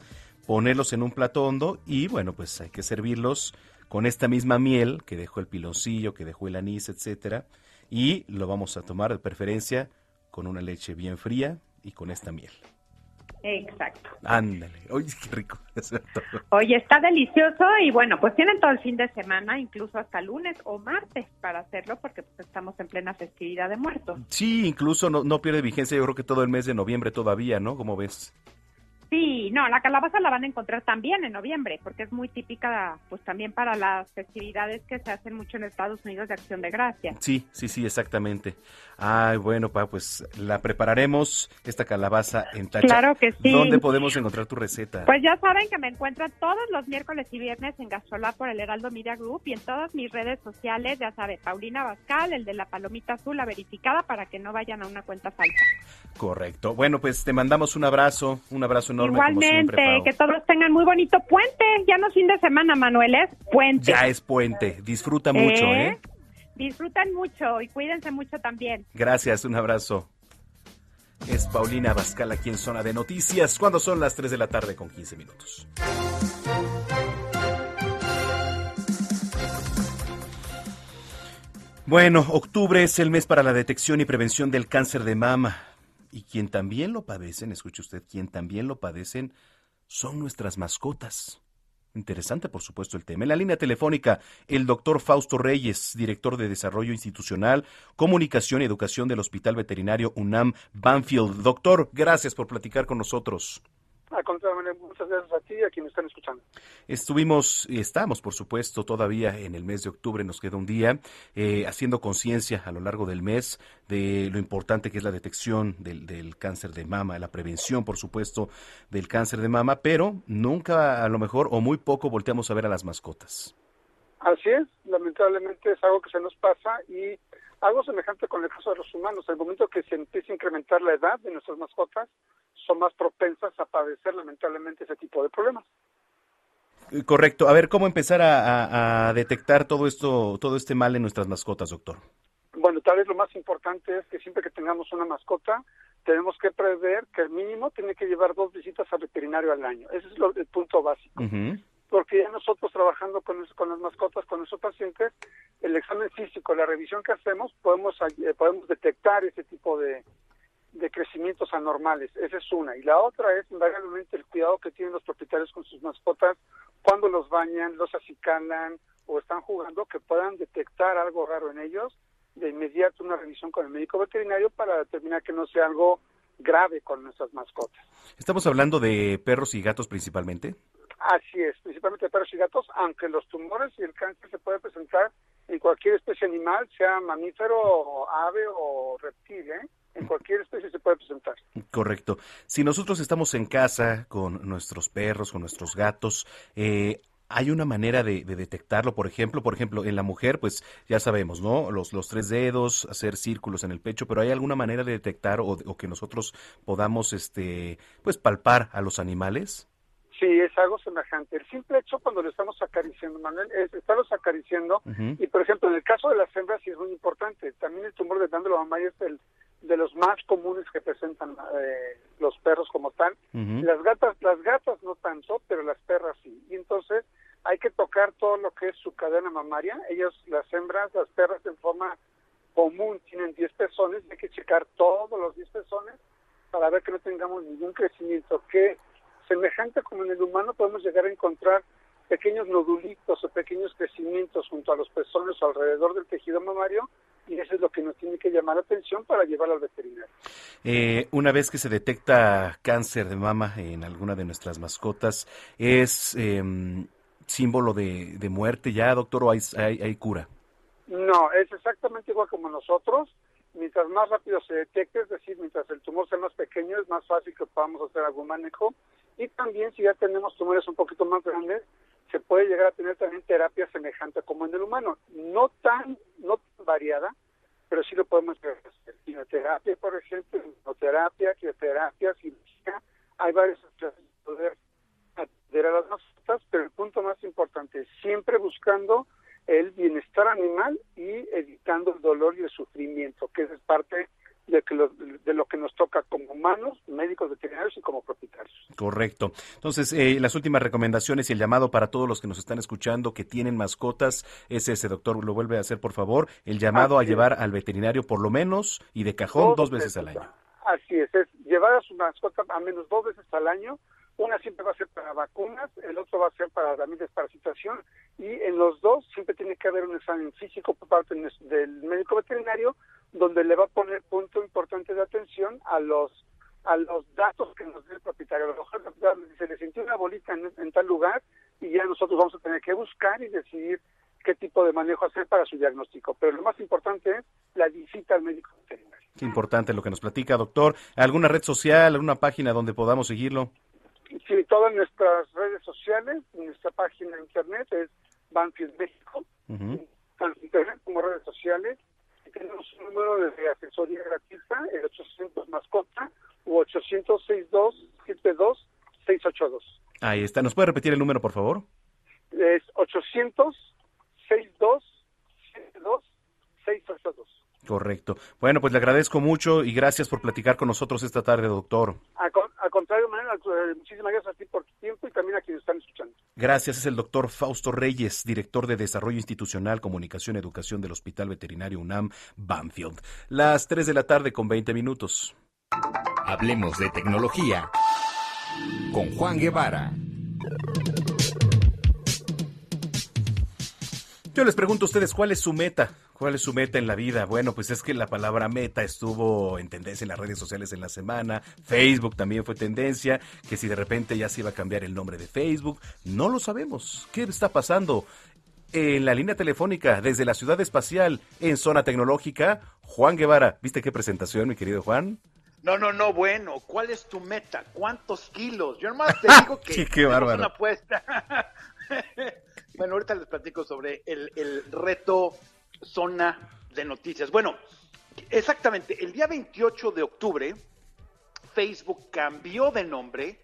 ponerlos en un plato hondo y bueno, pues hay que servirlos con esta misma miel que dejó el piloncillo, que dejó el anís, etcétera, y lo vamos a tomar de preferencia con una leche bien fría y con esta miel. Exacto. Ándale, oye, qué rico. Oye, está delicioso y bueno, pues tienen todo el fin de semana, incluso hasta lunes o martes para hacerlo porque pues estamos en plena festividad de muertos. Sí, incluso no, no pierde vigencia, yo creo que todo el mes de noviembre todavía, ¿no? Como ves? Sí, no, la calabaza la van a encontrar también en noviembre porque es muy típica pues también para las festividades que se hacen mucho en Estados Unidos de Acción de Gracia. Sí, sí, sí, exactamente. Ay, bueno, pa, pues la prepararemos, esta calabaza en tacha. Claro que sí. ¿Dónde podemos encontrar tu receta? Pues ya saben que me encuentran todos los miércoles y viernes en Gastrolab por el Heraldo Media Group y en todas mis redes sociales, ya sabe, Paulina Bascal, el de la palomita azul, la verificada para que no vayan a una cuenta falsa. Correcto. Bueno, pues te mandamos un abrazo, un abrazo enorme Igualmente, siempre, que todos tengan muy bonito puente. Ya no es fin de semana, Manuel, es puente. Ya es puente, disfruta mucho, ¿Eh? ¿eh? Disfruten mucho y cuídense mucho también. Gracias, un abrazo. Es Paulina Bascal aquí en Zona de Noticias, cuando son las 3 de la tarde con 15 minutos. Bueno, octubre es el mes para la detección y prevención del cáncer de mama. Y quien también lo padecen, escuche usted, quien también lo padecen son nuestras mascotas. Interesante, por supuesto, el tema. En la línea telefónica, el doctor Fausto Reyes, director de Desarrollo Institucional, Comunicación y Educación del Hospital Veterinario UNAM Banfield. Doctor, gracias por platicar con nosotros. A contrario, muchas gracias a ti y a quienes están escuchando. Estuvimos y estamos, por supuesto, todavía en el mes de octubre, nos queda un día, eh, haciendo conciencia a lo largo del mes de lo importante que es la detección del, del, cáncer de mama, la prevención, por supuesto, del cáncer de mama, pero nunca, a lo mejor, o muy poco, volteamos a ver a las mascotas. Así es, lamentablemente es algo que se nos pasa y algo semejante con el caso de los humanos. El momento que se empieza a incrementar la edad de nuestras mascotas, son más propensas a padecer lamentablemente ese tipo de problemas. Eh, correcto. A ver, ¿cómo empezar a, a, detectar todo esto, todo este mal en nuestras mascotas, doctor? Bueno, tal vez lo más importante es que siempre que tengamos una mascota, tenemos que prever que el mínimo tiene que llevar dos visitas al veterinario al año. Ese es lo, el punto básico. Uh -huh. Porque ya nosotros trabajando con, con las mascotas, con nuestros pacientes, el examen físico, la revisión que hacemos, podemos, eh, podemos detectar ese tipo de, de crecimientos anormales. Esa es una. Y la otra es invariablemente el cuidado que tienen los propietarios con sus mascotas cuando los bañan, los acicalan o están jugando, que puedan detectar algo raro en ellos. De inmediato una revisión con el médico veterinario para determinar que no sea algo grave con nuestras mascotas. ¿Estamos hablando de perros y gatos principalmente? Así es, principalmente perros y gatos, aunque los tumores y el cáncer se puede presentar en cualquier especie animal, sea mamífero, ave o reptil, ¿eh? en cualquier especie se puede presentar. Correcto. Si nosotros estamos en casa con nuestros perros, con nuestros gatos, eh, ¿hay una manera de, de, detectarlo? Por ejemplo, por ejemplo, en la mujer, pues ya sabemos, ¿no? Los, los tres dedos, hacer círculos en el pecho, pero ¿hay alguna manera de detectar o, o que nosotros podamos, este, pues palpar a los animales? Sí, es algo semejante. El simple hecho cuando lo estamos acariciando, Manuel, es estarlos acariciando. Uh -huh. Y, por ejemplo, en el caso de las hembras sí es muy importante. También el tumor de mamaria es el de los más comunes que presentan eh, los perros como tal. Uh -huh. Las gatas, las gatas no tanto, pero las perras sí. Y entonces hay que tocar todo lo que es su cadena mamaria. Ellas, las hembras, las perras en forma común tienen 10 pezones. Hay que checar todos los 10 pezones para ver que no tengamos ningún crecimiento. Que semejante como en el humano podemos llegar a encontrar pequeños nodulitos o pequeños crecimientos junto a los pezones o alrededor del tejido mamario y eso es lo que nos tiene que llamar la atención para llevar al veterinario. Eh, una vez que se detecta cáncer de mama en alguna de nuestras mascotas, ¿es eh, símbolo de, de, muerte ya, doctor, o hay, hay, hay cura? No, es exactamente igual como nosotros. Mientras más rápido se detecte, es decir, mientras el tumor sea más pequeño, es más fácil que podamos hacer algún manejo. Y también si ya tenemos tumores un poquito más grandes, se puede llegar a tener también terapia semejante como en el humano. No tan, no tan variada, pero sí lo podemos hacer. Quimioterapia, por ejemplo, inmunoterapia, quimioterapia, cirugía. Hay varias opciones de poder atender a las mascotas, pero el punto más importante es siempre buscando el bienestar animal y evitando el dolor y el sufrimiento, que es parte de, que lo, de lo que nos toca como humanos, médicos veterinarios y como propietarios. Correcto. Entonces, eh, las últimas recomendaciones y el llamado para todos los que nos están escuchando que tienen mascotas es ese, doctor, lo vuelve a hacer, por favor, el llamado Así a llevar es. al veterinario por lo menos y de cajón dos, dos veces, veces al año. Así es, es llevar a su mascota a menos dos veces al año una siempre va a ser para vacunas, el otro va a ser para también desparasitación y en los dos siempre tiene que haber un examen físico por parte del médico veterinario donde le va a poner punto importante de atención a los a los datos que nos dé el propietario. A lo mejor el propietario dice, le sintió una bolita en, en tal lugar y ya nosotros vamos a tener que buscar y decidir qué tipo de manejo hacer para su diagnóstico. Pero lo más importante es la visita al médico veterinario. Qué importante lo que nos platica, doctor. ¿Alguna red social, alguna página donde podamos seguirlo? Sí, todas nuestras redes sociales, nuestra página de internet es Banfield México, uh -huh. tanto internet como redes sociales. Tenemos un número de asesoría gratuita, el 800 mascota u 800-62-72-682. Ahí está. ¿Nos puede repetir el número, por favor? Es 800-62-72-682. Correcto. Bueno, pues le agradezco mucho y gracias por platicar con nosotros esta tarde, doctor. Al, al contrario, Manuel, muchísimas gracias a ti por tu tiempo y también a quienes están escuchando. Gracias, es el doctor Fausto Reyes, director de Desarrollo Institucional, Comunicación y Educación del Hospital Veterinario UNAM Banfield. Las 3 de la tarde con 20 minutos. Hablemos de tecnología con Juan Guevara. Yo les pregunto a ustedes, ¿cuál es su meta? ¿Cuál es su meta en la vida? Bueno, pues es que la palabra meta estuvo en tendencia en las redes sociales en la semana. Facebook también fue tendencia. Que si de repente ya se iba a cambiar el nombre de Facebook. No lo sabemos. ¿Qué está pasando? En la línea telefónica desde la ciudad espacial en zona tecnológica, Juan Guevara. ¿Viste qué presentación, mi querido Juan? No, no, no, bueno, ¿cuál es tu meta? ¿Cuántos kilos? Yo nomás te digo que qué, qué bárbaro. una apuesta. bueno, ahorita les platico sobre el, el, reto zona de noticias. Bueno, exactamente, el día 28 de octubre, Facebook cambió de nombre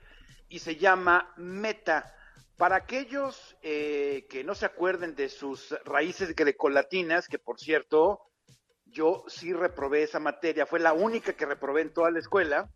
y se llama Meta. Para aquellos eh, que no se acuerden de sus raíces grecolatinas, que por cierto, yo sí reprobé esa materia, fue la única que reprobé en toda la escuela.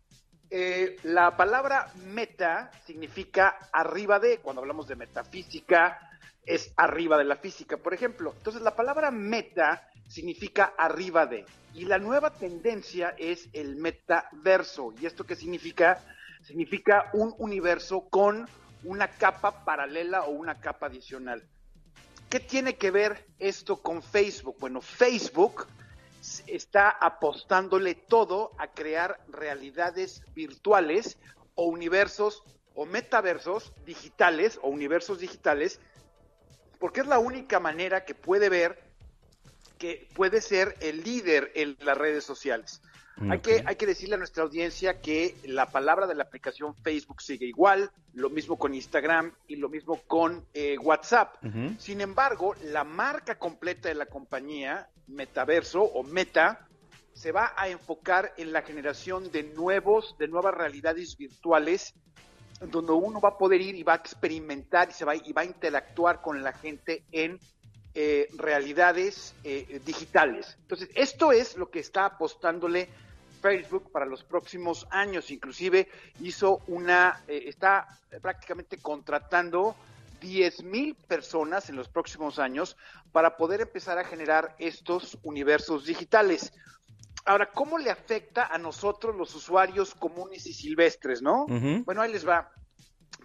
Eh, la palabra meta significa arriba de, cuando hablamos de metafísica, es arriba de la física, por ejemplo. Entonces, la palabra meta significa arriba de. Y la nueva tendencia es el metaverso. ¿Y esto qué significa? Significa un universo con una capa paralela o una capa adicional. ¿Qué tiene que ver esto con Facebook? Bueno, Facebook está apostándole todo a crear realidades virtuales o universos o metaversos digitales o universos digitales, porque es la única manera que puede ver que puede ser el líder en las redes sociales. Hay, que, hay que decirle a nuestra audiencia que la palabra de la aplicación Facebook sigue igual, lo mismo con Instagram y lo mismo con eh, WhatsApp. Sin embargo, la marca completa de la compañía, Metaverso o Meta, se va a enfocar en la generación de nuevos, de nuevas realidades virtuales, donde uno va a poder ir y va a experimentar y se va, y va a interactuar con la gente en eh, realidades eh, digitales. Entonces, esto es lo que está apostándole Facebook para los próximos años. Inclusive hizo una, eh, está prácticamente contratando 10 mil personas en los próximos años para poder empezar a generar estos universos digitales. Ahora, ¿cómo le afecta a nosotros los usuarios comunes y silvestres, no? Bueno, ahí les va.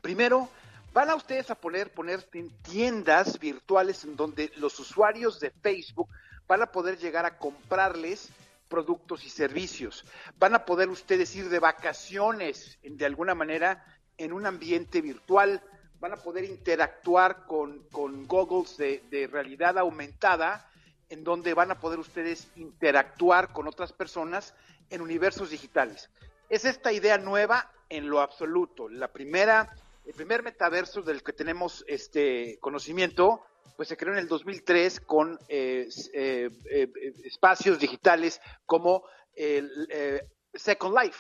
Primero, van a ustedes a poner, poner tiendas virtuales en donde los usuarios de Facebook van a poder llegar a comprarles productos y servicios. Van a poder ustedes ir de vacaciones de alguna manera en un ambiente virtual. Van a poder interactuar con, con goggles de, de realidad aumentada en donde van a poder ustedes interactuar con otras personas en universos digitales. Es esta idea nueva en lo absoluto. La primera, el primer metaverso del que tenemos este conocimiento pues se creó en el 2003 con eh, eh, eh, espacios digitales como el Second Life.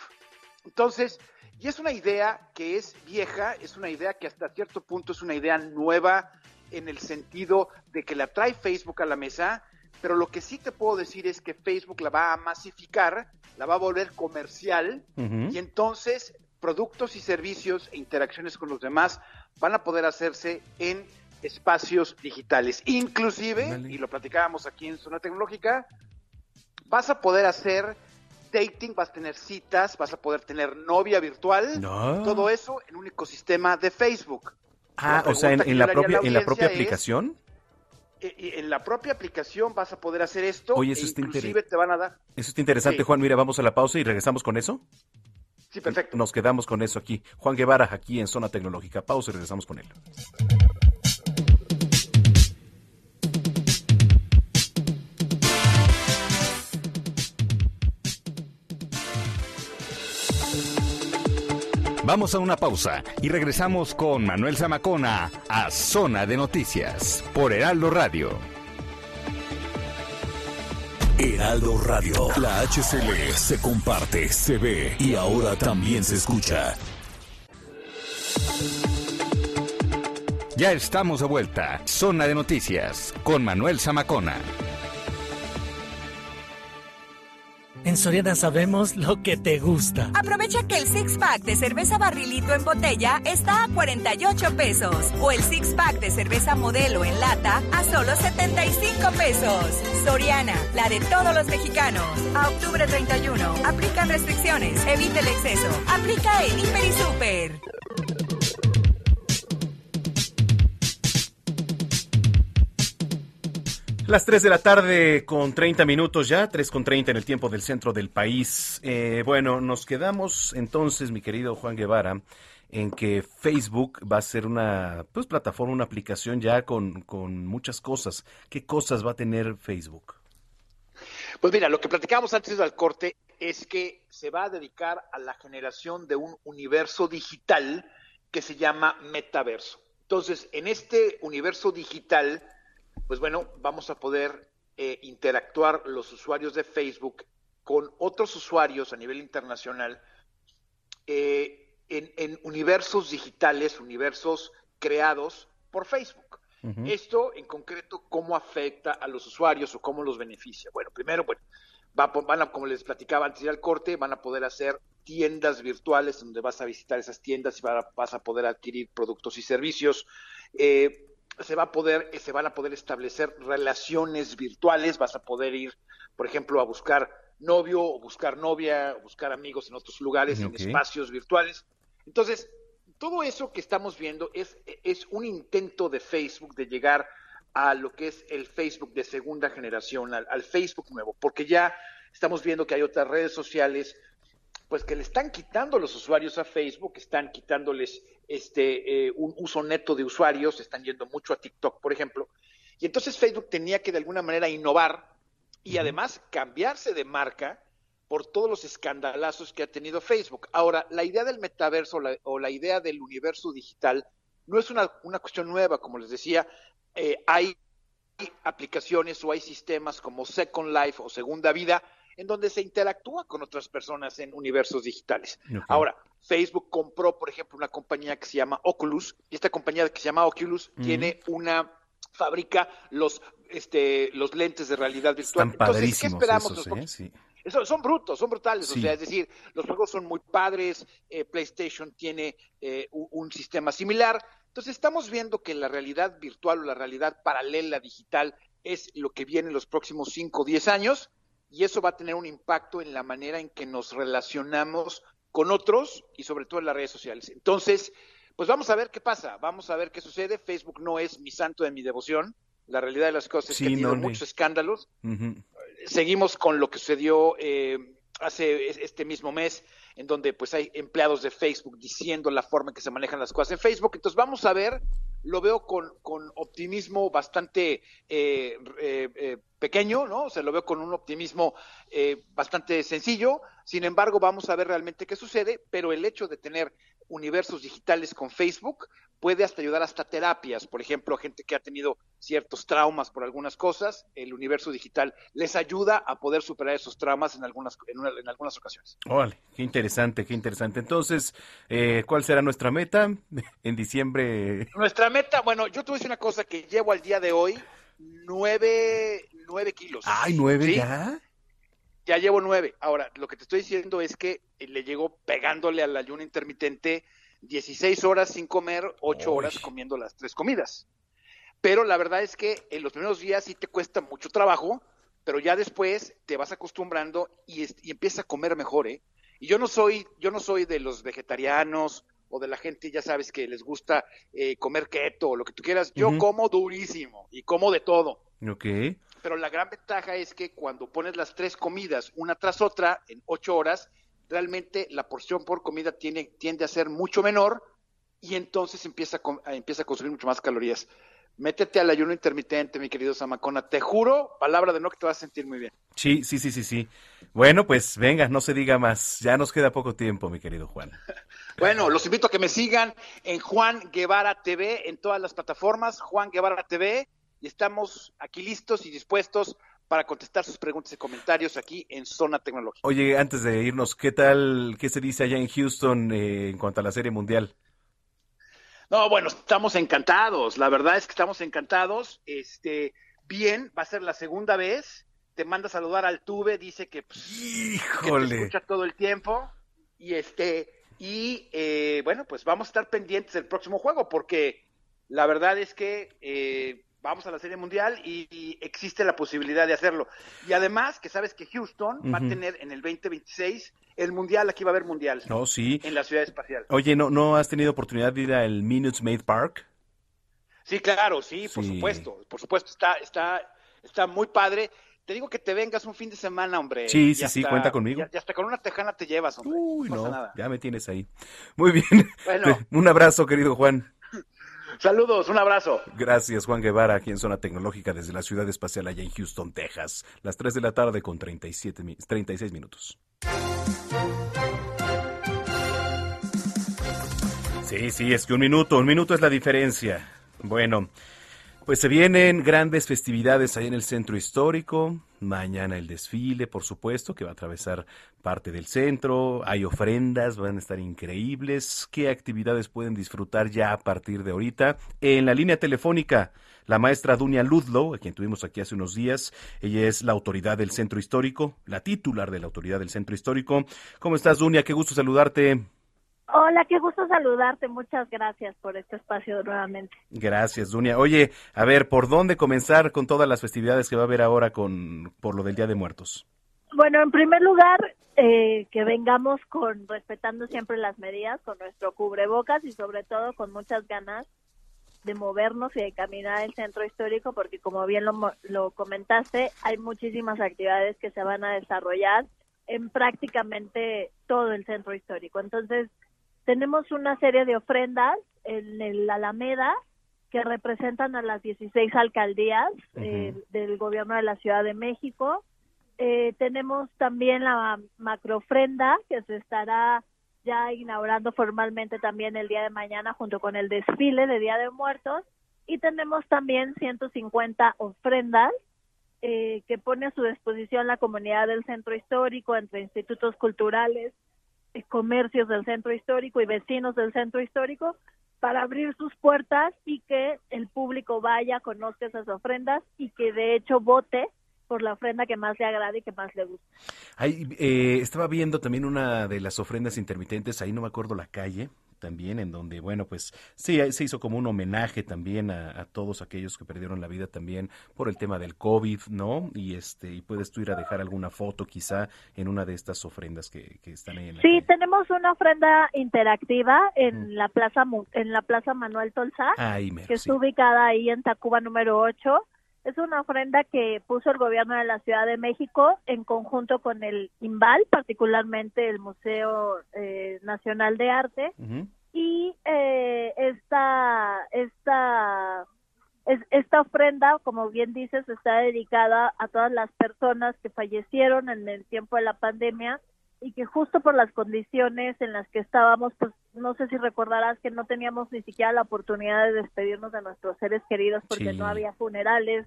Entonces, y es una idea que es vieja, es una idea que hasta cierto punto es una idea nueva en el sentido de que la trae Facebook a la mesa, pero lo que sí te puedo decir es que Facebook la va a masificar, la va a volver comercial y entonces productos y servicios e interacciones con los demás van a poder hacerse en espacios digitales. Inclusive, y lo platicábamos aquí en Zona Tecnológica, vas a poder hacer dating, vas a tener citas, vas a poder tener novia virtual, todo eso en un ecosistema de Facebook. Ah, o sea, en, la propia, en la propia aplicación. En la propia aplicación vas a poder hacer esto. Oye, eso e está inclusive te van a dar. Eso está interesante, Juan. Mira, vamos a la pausa y regresamos con eso. Sí, perfecto. Nos quedamos con eso aquí. Juan Guevara, aquí en Zona Tecnológica. Pausa y regresamos con él. Vamos a una pausa y regresamos con Manuel Zamacona a Zona de Noticias por Heraldo Radio. Heraldo Radio, la HCL se comparte, se ve y ahora también se escucha. Ya estamos de vuelta. Zona de Noticias con Manuel Zamacona. En Soriana sabemos lo que te gusta. Aprovecha que el six pack de cerveza barrilito en botella está a 48 pesos o el six pack de cerveza modelo en lata a solo 75 pesos. Soriana, la de todos los mexicanos. A octubre 31. Aplican restricciones. Evite el exceso. Aplica el Hiper y Super. Las 3 de la tarde con 30 minutos ya, 3 con 30 en el tiempo del centro del país. Eh, bueno, nos quedamos entonces, mi querido Juan Guevara, en que Facebook va a ser una pues, plataforma, una aplicación ya con, con muchas cosas. ¿Qué cosas va a tener Facebook? Pues mira, lo que platicábamos antes del corte es que se va a dedicar a la generación de un universo digital que se llama metaverso. Entonces, en este universo digital, pues bueno, vamos a poder eh, interactuar los usuarios de Facebook con otros usuarios a nivel internacional eh, en, en, universos digitales, universos creados por Facebook. Uh -huh. Esto en concreto, ¿cómo afecta a los usuarios o cómo los beneficia? Bueno, primero, bueno, va, van a, como les platicaba antes del corte, van a poder hacer tiendas virtuales donde vas a visitar esas tiendas y vas a poder adquirir productos y servicios. Eh, se va a poder, se van a poder establecer relaciones virtuales, vas a poder ir, por ejemplo, a buscar novio o buscar novia, o buscar amigos en otros lugares, okay. en espacios virtuales. Entonces, todo eso que estamos viendo es, es un intento de Facebook de llegar a lo que es el Facebook de segunda generación, al, al Facebook nuevo, porque ya estamos viendo que hay otras redes sociales pues que le están quitando los usuarios a Facebook, están quitándoles este eh, un uso neto de usuarios, están yendo mucho a TikTok, por ejemplo. Y entonces Facebook tenía que de alguna manera innovar y además cambiarse de marca por todos los escandalazos que ha tenido Facebook. Ahora, la idea del metaverso la, o la idea del universo digital no es una, una cuestión nueva, como les decía, eh, hay aplicaciones o hay sistemas como Second Life o Segunda Vida en donde se interactúa con otras personas en universos digitales. Okay. Ahora, Facebook compró, por ejemplo, una compañía que se llama Oculus, y esta compañía que se llama Oculus mm. tiene una fabrica los este los lentes de realidad virtual. Están Entonces, ¿qué esperamos? Esos, ¿eh? sí. Eso, son brutos, son brutales, sí. o sea, es decir, los juegos son muy padres, eh, PlayStation tiene eh, un, un sistema similar, entonces estamos viendo que la realidad virtual o la realidad paralela digital es lo que viene en los próximos 5 o 10 años, y eso va a tener un impacto en la manera en que nos relacionamos con otros y sobre todo en las redes sociales. Entonces, pues vamos a ver qué pasa, vamos a ver qué sucede. Facebook no es mi santo de mi devoción. La realidad de las cosas es sí, que ha tenido no, muchos escándalos. Uh -huh. Seguimos con lo que sucedió eh, hace este mismo mes, en donde pues hay empleados de Facebook diciendo la forma en que se manejan las cosas en Facebook. Entonces vamos a ver, lo veo con, con optimismo bastante eh, eh, eh, pequeño, ¿no? O sea, lo veo con un optimismo eh, bastante sencillo. Sin embargo, vamos a ver realmente qué sucede, pero el hecho de tener universos digitales con Facebook puede hasta ayudar hasta terapias, por ejemplo, a gente que ha tenido ciertos traumas por algunas cosas, el universo digital les ayuda a poder superar esos traumas en algunas en, una, en algunas ocasiones. Vale, qué interesante, qué interesante. Entonces, eh, ¿cuál será nuestra meta en diciembre? Nuestra meta, bueno, yo te voy a decir una cosa que llevo al día de hoy nueve, nueve kilos. Ay, nueve ¿sí? ya. Ya llevo nueve. Ahora, lo que te estoy diciendo es que le llegó pegándole al ayuno intermitente 16 horas sin comer, 8 Uy. horas comiendo las tres comidas. Pero la verdad es que en los primeros días sí te cuesta mucho trabajo, pero ya después te vas acostumbrando y, y empiezas a comer mejor, ¿eh? Y yo no soy, yo no soy de los vegetarianos o de la gente, ya sabes, que les gusta eh, comer keto o lo que tú quieras. Yo uh -huh. como durísimo y como de todo. Ok. Pero la gran ventaja es que cuando pones las tres comidas una tras otra en ocho horas, realmente la porción por comida tiene, tiende a ser mucho menor y entonces empieza a, empieza a consumir mucho más calorías. Métete al ayuno intermitente, mi querido Samacona. Te juro, palabra de no, que te vas a sentir muy bien. Sí, sí, sí, sí, sí. Bueno, pues venga, no se diga más. Ya nos queda poco tiempo, mi querido Juan. bueno, los invito a que me sigan en Juan Guevara TV, en todas las plataformas, Juan Guevara TV, y estamos aquí listos y dispuestos para contestar sus preguntas y comentarios aquí en Zona Tecnológica. Oye, antes de irnos, ¿qué tal, qué se dice allá en Houston eh, en cuanto a la Serie Mundial? No, bueno, estamos encantados. La verdad es que estamos encantados. Este, bien, va a ser la segunda vez te manda a saludar al Tuve, dice que, pues, que Híjole. te escucha todo el tiempo. Y este, y eh, bueno, pues vamos a estar pendientes del próximo juego, porque la verdad es que eh, vamos a la Serie Mundial y, y existe la posibilidad de hacerlo. Y además, que sabes que Houston va a tener en el 2026 el Mundial, aquí va a haber Mundial. No, sí. En la ciudad espacial. Oye, ¿no, ¿no has tenido oportunidad de ir al Minutes Maid Park? Sí, claro, sí, por supuesto, por supuesto, está, está, está muy padre. Te digo que te vengas un fin de semana, hombre. Sí, sí, sí, cuenta conmigo. Y, hasta con una tejana te llevas, hombre. Uy, no, nada. ya me tienes ahí. Muy bien. Bueno. Un abrazo, querido Juan. Saludos, un abrazo. Gracias, Juan Guevara, aquí en Zona Tecnológica desde la Ciudad Espacial allá en Houston, Texas. Las 3 de la tarde con 37, mi- 36 minutos. Sí, sí, es que un minuto, un minuto es la diferencia. Bueno, pues se vienen grandes festividades ahí en el centro histórico. Mañana el desfile, por supuesto, que va a atravesar parte del centro. Hay ofrendas, van a estar increíbles. ¿Qué actividades pueden disfrutar ya a partir de ahorita? En la línea telefónica, la maestra Dunia Ludlow, a quien tuvimos aquí hace unos días. Ella es la autoridad del centro histórico, la titular de la autoridad del centro histórico. ¿Cómo estás, Dunia? Qué gusto saludarte. Hola, qué gusto saludarte. Muchas gracias por este espacio nuevamente. Gracias, Dunia. Oye, a ver, ¿por dónde comenzar con todas las festividades que va a haber ahora con por lo del Día de Muertos? Bueno, en primer lugar, eh, que vengamos con respetando siempre las medidas, con nuestro cubrebocas y sobre todo con muchas ganas de movernos y de caminar el centro histórico, porque como bien lo, lo comentaste, hay muchísimas actividades que se van a desarrollar en prácticamente todo el centro histórico. Entonces, tenemos una serie de ofrendas en el Alameda que representan a las 16 alcaldías eh, del gobierno de la Ciudad de México. Eh, tenemos también la macroofrenda que se estará ya inaugurando formalmente también el día de mañana junto con el desfile de Día de Muertos. Y tenemos también 150 ofrendas eh, que pone a su disposición la comunidad del centro histórico entre institutos culturales, comercios del centro histórico y vecinos del centro histórico para abrir sus puertas y que el público vaya, conozca esas ofrendas y que de hecho vote por la ofrenda que más le agrade y que más le guste. Ahí, eh, estaba viendo también una de las ofrendas intermitentes, ahí no me acuerdo la calle, también, en donde, bueno, pues sí, se hizo como un homenaje también a, a todos aquellos que perdieron la vida también por el tema del COVID, ¿no? Y este, y puedes tú ir a dejar alguna foto quizá en una de estas ofrendas que, que están ahí en la Sí, tenemos una ofrenda interactiva en la plaza en la plaza Manuel Ahí mero, que está ubicada ahí en Tacuba número 8. Es una ofrenda que puso el gobierno de la Ciudad de México en conjunto con el IMBAL, particularmente el Museo eh, Nacional de Arte, y eh, esta esta es- esta ofrenda, como bien dices, está dedicada a todas las personas que fallecieron en el tiempo de la pandemia y que justo por las condiciones en las que estábamos, pues no sé si recordarás que no teníamos ni siquiera la oportunidad de despedirnos de nuestros seres queridos porque Sí. no había funerales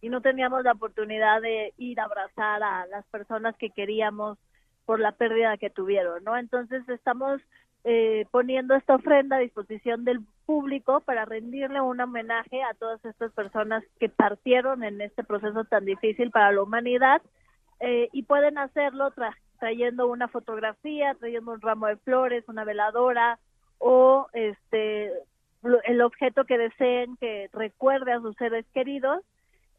y no teníamos la oportunidad de ir a abrazar a las personas que queríamos por la pérdida que tuvieron, ¿no? Entonces estamos eh, poniendo esta ofrenda a disposición del público para rendirle un homenaje a todas estas personas que partieron en este proceso tan difícil para la humanidad eh, y pueden hacerlo tra- trayendo una fotografía, trayendo un ramo de flores, una veladora o este el objeto que deseen que recuerde a sus seres queridos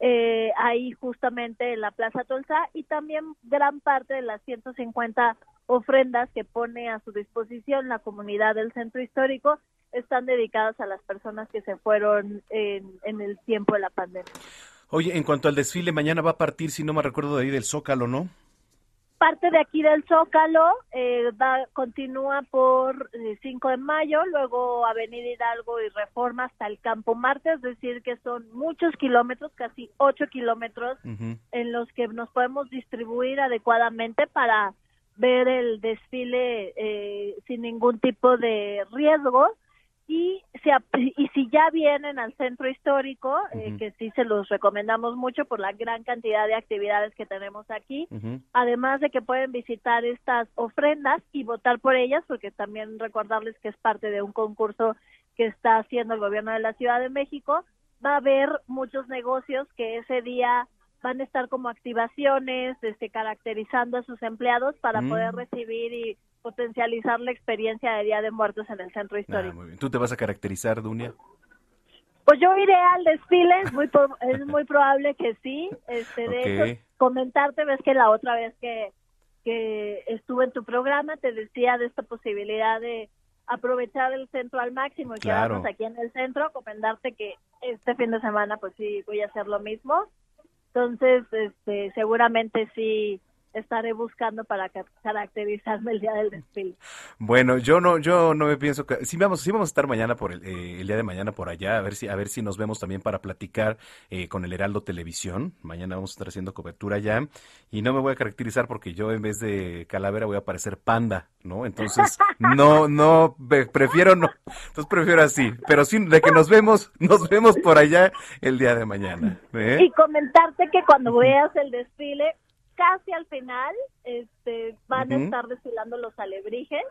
eh, ahí justamente en la Plaza Tolsa y también gran parte de las 150 ofrendas que pone a su disposición la comunidad del centro histórico están dedicadas a las personas que se fueron en, en el tiempo de la pandemia. Oye, en cuanto al desfile, mañana va a partir, si no me recuerdo, de ahí del Zócalo, ¿no? Parte de aquí del Zócalo eh, va, continúa por eh, 5 de mayo, luego Avenida Hidalgo y Reforma hasta el Campo Marte, es decir, que son muchos kilómetros, casi 8 kilómetros, en los que nos podemos distribuir adecuadamente para ver el desfile eh, sin ningún tipo de riesgo y si, y si ya vienen al centro histórico, eh, que sí se los recomendamos mucho por la gran cantidad de actividades que tenemos aquí, además de que pueden visitar estas ofrendas y votar por ellas, porque también recordarles que es parte de un concurso que está haciendo el gobierno de la Ciudad de México, va a haber muchos negocios que ese día van a estar como activaciones, este, caracterizando a sus empleados para Mm. poder recibir y potencializar la experiencia de Día de Muertos en el centro Ah, histórico. muy bien. ¿Tú te vas a caracterizar, Dunia? Pues yo iré al desfile, es muy, pro- es muy probable que sí. Este, de Ok. hecho, comentarte, ves que la otra vez que, que estuve en tu programa te decía de esta posibilidad de aprovechar el centro al máximo y Claro. quedarnos aquí en el centro, comentarte que este fin de semana pues sí voy a hacer lo mismo. Entonces, este, seguramente sí estaré buscando para ca- caracterizarme el día del desfile. Bueno, yo no, yo no me pienso que sí vamos, sí vamos a estar mañana por el, eh, el día de mañana por allá, a ver si, a ver si nos vemos también para platicar eh, con el Heraldo Televisión. Mañana vamos a estar haciendo cobertura ya y no me voy a caracterizar porque yo en vez de calavera voy a parecer panda, ¿no? Entonces no, no, prefiero no, entonces prefiero así, pero sí de que nos vemos, nos vemos por allá el día de mañana. ¿eh? Y comentarte que cuando veas el desfile, casi al final, este, van a estar desfilando los alebrijes.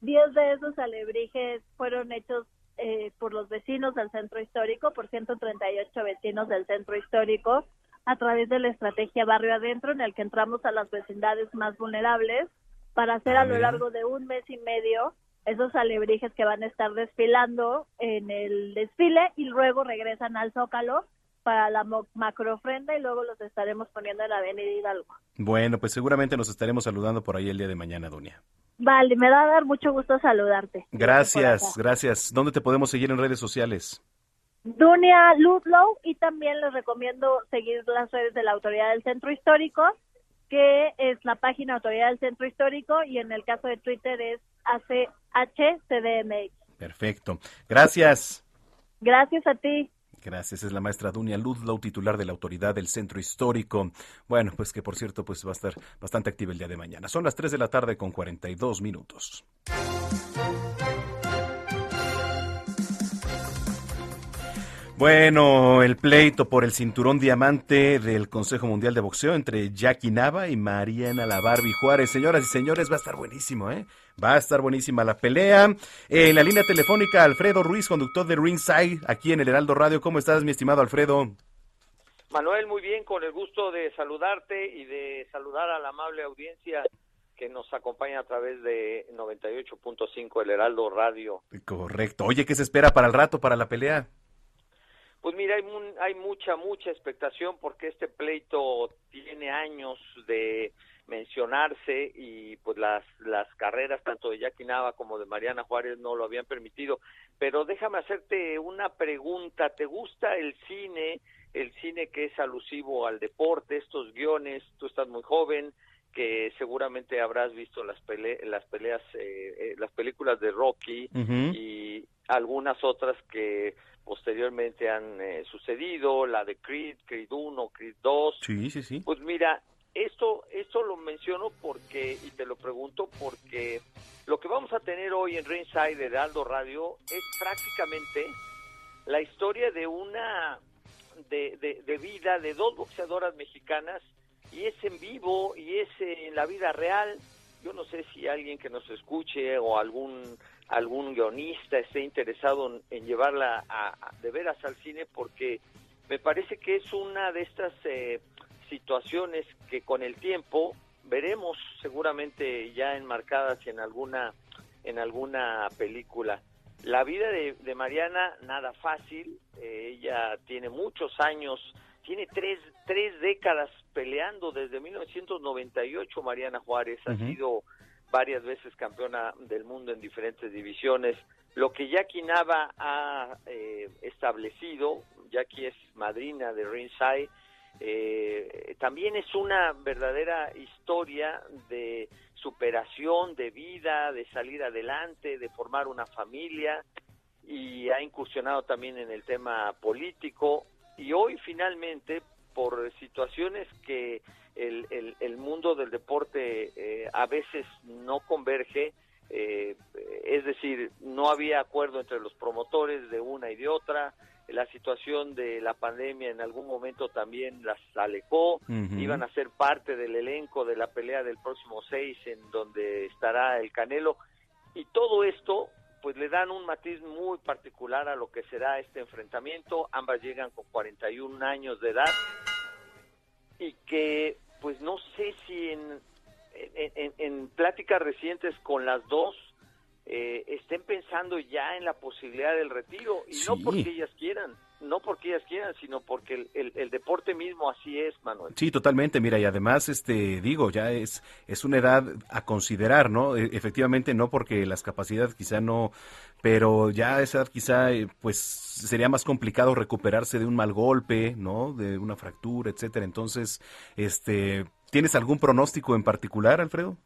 Diez de esos alebrijes fueron hechos eh, por los vecinos del centro histórico, por 138 vecinos del centro histórico, a través de la estrategia Barrio Adentro, en el que entramos a las vecindades más vulnerables para hacer Ah, a lo largo de un mes y medio esos alebrijes que van a estar desfilando en el desfile y luego regresan al Zócalo para la macroofrenda y luego los estaremos poniendo en la Avenida Hidalgo. Bueno, pues seguramente nos estaremos saludando por ahí el día de mañana, Dunia. Vale, me va a dar mucho gusto saludarte. Gracias, gracias. ¿Dónde te podemos seguir en redes sociales? Dunia Ludlow y también les recomiendo seguir las redes de la Autoridad del Centro Histórico, que es la página Autoridad del Centro Histórico y en el caso de Twitter es ACHCDMX. Perfecto. Gracias. Gracias a ti. Gracias, es la maestra Dunia Ludlow, titular de la autoridad del centro histórico. Bueno, pues que por cierto, pues va a estar bastante activa el día de mañana. Son las 3 de la tarde con 42 minutos. Bueno, el pleito por el cinturón diamante del Consejo Mundial de Boxeo entre Jackie Nava y Mariana La Barbie Juárez. Señoras y señores, va a estar buenísimo, ¿eh? Va a estar buenísima la pelea. En la línea telefónica, Alfredo Ruiz, conductor de Ringside, aquí en el Heraldo Radio. ¿Cómo estás, mi estimado Alfredo? Manuel, muy bien, con el gusto de saludarte y de saludar a la amable audiencia que nos acompaña a través de 98.5 el Heraldo Radio. Correcto. Oye, ¿qué se espera para el rato, para la pelea? Pues mira, hay, hay mucha, mucha expectación porque este pleito tiene años de mencionarse y pues las, las carreras tanto de Jackie Nava como de Mariana Juárez no lo habían permitido. Pero déjame hacerte una pregunta. ¿Te gusta el cine, el cine que es alusivo al deporte, estos guiones? Tú estás muy joven, que seguramente habrás visto las, pele las peleas, eh, eh, las películas de Rocky y algunas otras que posteriormente han eh, sucedido, la de Creed, Creed 1, Creed 2. Sí, sí, sí. Pues mira, esto, esto lo menciono porque, y te lo pregunto porque lo que vamos a tener hoy en Ringside de Heraldo Radio es prácticamente la historia de una, de, de, vida de dos boxeadoras mexicanas y es en vivo y es en la vida real. Yo no sé si alguien que nos escuche o algún algún guionista esté interesado en, en llevarla a, a- de veras al cine porque me parece que es una de estas eh, situaciones que con el tiempo veremos seguramente ya enmarcadas en alguna en alguna película. La vida de, de Mariana nada fácil, eh, ella tiene muchos años, tiene tres, tres décadas peleando desde 1998 Mariana Juárez, ha sido varias veces campeona del mundo en diferentes divisiones. Lo que Jackie Nava ha eh, establecido, Jackie es madrina de Ringside, eh, también es una verdadera historia de superación, de vida, de salir adelante, de formar una familia y ha incursionado también en el tema político. Y hoy finalmente por situaciones que el, el- el mundo del deporte eh, a veces no converge, eh, es decir, no había acuerdo entre los promotores de una y de otra, la situación de la pandemia en algún momento también las alejó, iban a ser parte del elenco de la pelea del próximo 6 en donde estará el Canelo. Y todo esto pues le dan un matiz muy particular a lo que será este enfrentamiento, ambas llegan con 41 años de edad y que pues no sé si en, en, en pláticas recientes con las dos eh, estén pensando ya en la posibilidad del retiro y no porque ellas quieran, no porque ellas quieran, sino porque el, el, deporte mismo así es, Manuel. Sí, totalmente. Mira, y además, este, digo, ya es, es una edad a considerar, ¿no? E, efectivamente, no porque las capacidades quizá no, pero ya a esa edad quizá, eh, pues, sería más complicado recuperarse de un mal golpe, ¿no? De una fractura, etcétera. Entonces, este, ¿tienes algún pronóstico en particular, Alfredo?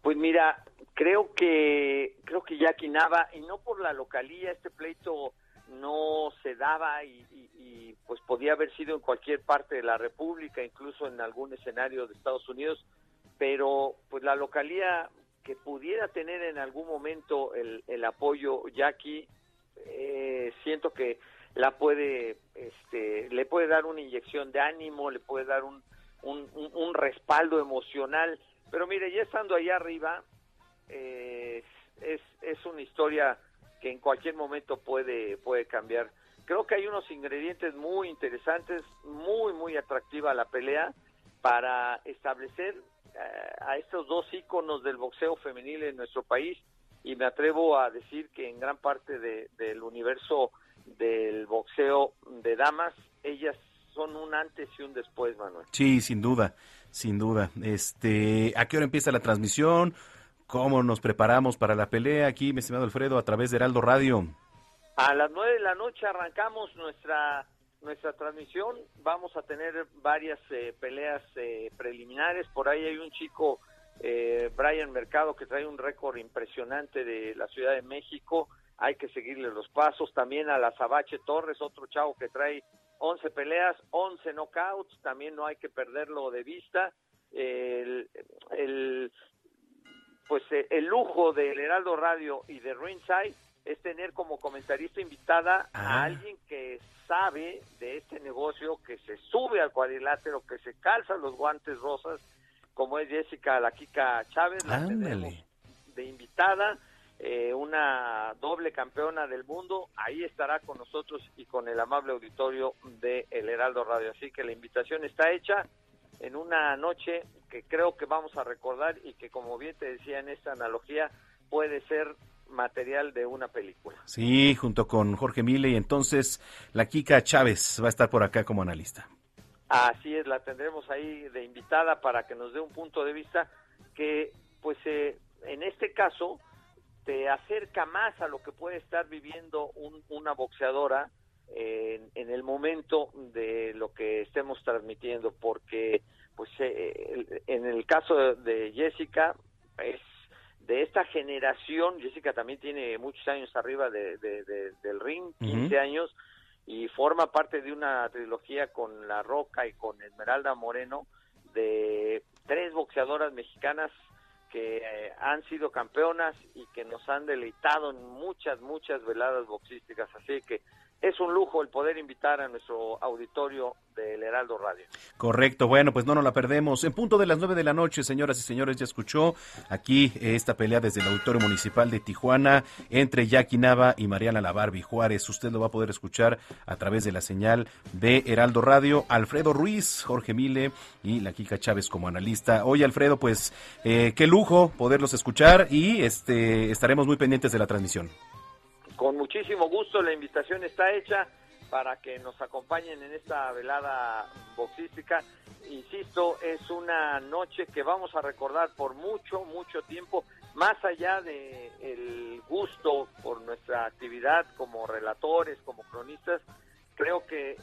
Pues mira, creo que creo que Jackie Nava y no por la localía este pleito no se daba y, pues podía haber sido en cualquier parte de la República incluso en algún escenario de Estados Unidos pero pues la localía que pudiera tener en algún momento el, el apoyo Jackie eh, siento que la puede este le puede dar una inyección de ánimo le puede dar un, un, un respaldo emocional. Pero mire ya estando allá arriba eh, es, es una historia que en cualquier momento puede, puede cambiar. Creo que hay unos ingredientes muy interesantes, muy, muy atractiva la pelea para establecer eh, a estos dos íconos del boxeo femenil en nuestro país y me atrevo a decir que en gran parte del universo del boxeo de damas, ellas son un antes y un después, Manuel. Sí, sin duda, sin duda. Este, ¿a qué hora empieza la transmisión? ¿Cómo nos preparamos para la pelea aquí, mi estimado Alfredo, a través de Heraldo Radio? A las nueve de la noche arrancamos nuestra nuestra transmisión. Vamos a tener varias eh, peleas eh, preliminares. Por ahí hay un chico, eh, Brian Mercado, que trae un récord impresionante de la Ciudad de México. Hay que seguirle los pasos. También a la Sabache Torres, otro chavo que trae 11 peleas, 11 knockouts. También no hay que perderlo de vista. el, pues eh, el lujo del Heraldo Radio y de Ringside es tener como comentarista invitada a ah. alguien que sabe de este negocio, que se sube al cuadrilátero, que se calza los guantes rosas, como es Jessica La Kika Chávez, la de invitada, eh, una doble campeona del mundo, ahí estará con nosotros y con el amable auditorio de El Heraldo Radio. Así que la invitación está hecha en una noche que creo que vamos a recordar y que como bien te decía en esta analogía puede ser material de una película. Sí, junto con Jorge Mille y entonces la Kika Chávez va a estar por acá como analista. Así es, la tendremos ahí de invitada para que nos dé un punto de vista que pues eh, en este caso te acerca más a lo que puede estar viviendo una boxeadora en, el momento de lo que estemos transmitiendo, porque pues eh, en el caso de Jessica es de esta generación, Jessica también tiene muchos años arriba de, del ring, 15 años, y forma parte de una trilogía con La Roca y con Esmeralda Moreno, de tres boxeadoras mexicanas que eh, han sido campeonas y que nos han deleitado en muchas, muchas veladas boxísticas. Así que es un lujo el poder invitar a nuestro auditorio del Heraldo Radio. Correcto, bueno, pues no nos la perdemos. En punto de las nueve de la noche, señoras y señores, ya escuchó aquí esta pelea desde el Auditorio Municipal de Tijuana entre Jackie Nava y Mariana Labarbi Juárez. Usted lo va a poder escuchar a través de la señal de Heraldo Radio. Alfredo Ruiz, Jorge Mile y la Kika Chávez como analista. Hoy, Alfredo, pues eh, qué lujo poderlos escuchar y este estaremos muy pendientes de la transmisión. Con muchísimo gusto, la invitación está hecha para que nos acompañen en esta velada boxística. Insisto, es una noche que vamos a recordar por mucho, mucho tiempo, más allá de gusto por nuestra actividad como relatores, como cronistas, creo que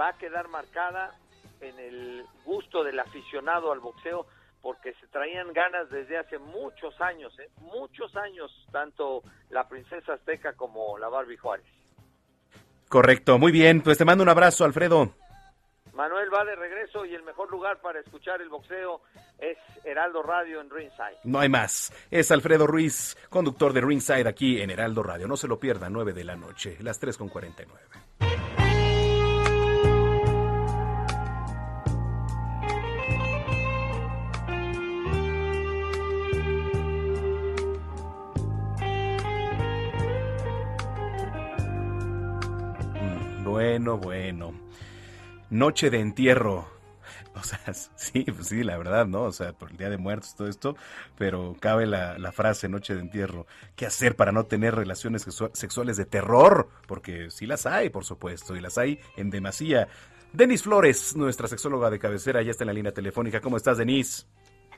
va a quedar marcada en el gusto del aficionado al boxeo porque se traían ganas desde hace muchos años, ¿eh? muchos años, tanto la princesa azteca como la Barbie Juárez. Correcto, muy bien, pues te mando un abrazo, Alfredo. Manuel va de regreso y el mejor lugar para escuchar el boxeo es Heraldo Radio en Ringside. No hay más. Es Alfredo Ruiz, conductor de Ringside aquí en Heraldo Radio. No se lo pierda, 9 de la noche, las 3 con 49. Bueno, bueno. Noche de entierro O sea, sí, pues sí, la verdad, ¿no? O sea, por el Día de Muertos, todo esto, pero cabe la, la frase Noche de Entierro. ¿Qué hacer para no tener relaciones sexuales de terror? Porque sí las hay, por supuesto, y las hay en demasía. Denis Flores, nuestra sexóloga de cabecera, ya está en la línea telefónica. ¿Cómo estás, Denis?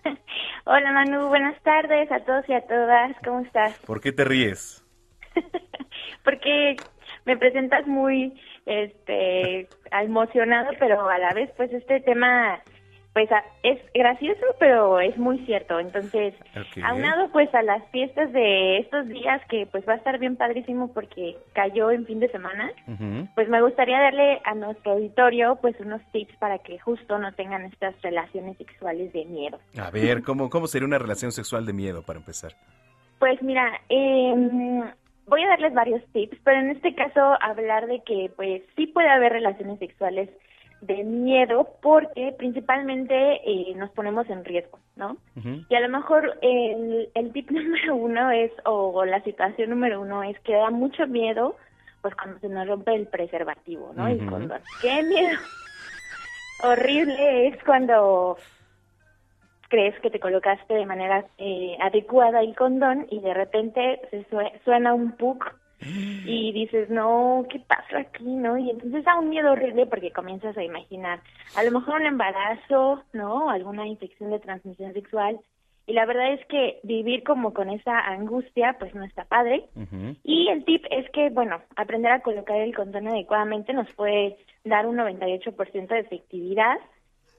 Hola, Manu. Buenas tardes a todos y a todas. ¿Cómo estás? ¿Por qué te ríes? Porque me presentas muy este emocionado, pero a la vez pues este tema pues es gracioso, pero es muy cierto. Entonces, aunado pues a las fiestas de estos días que pues va a estar bien padrísimo porque cayó en fin de semana, pues me gustaría darle a nuestro auditorio pues unos tips para que justo no tengan estas relaciones sexuales de miedo. A ver, ¿cómo, cómo sería una relación sexual de miedo para empezar? Pues mira, eh, voy a darles varios tips, pero en este caso hablar de que pues sí puede haber relaciones sexuales de miedo porque principalmente eh, nos ponemos en riesgo, ¿no? Y a lo mejor el, el tip número uno es, o, la situación número uno es que da mucho miedo pues cuando se nos rompe el preservativo, ¿no? Y cuando, qué miedo horrible es cuando crees que te colocaste de manera eh, adecuada el condón y de repente se suena un puk y dices, no, ¿qué pasa aquí? ¿No? Y entonces da un miedo horrible porque comienzas a imaginar a lo mejor un embarazo, ¿no? Alguna infección de transmisión sexual. Y la verdad es que vivir como con esa angustia, pues no está padre. Y el tip es que, bueno, aprender a colocar el condón adecuadamente nos puede dar un 98% de efectividad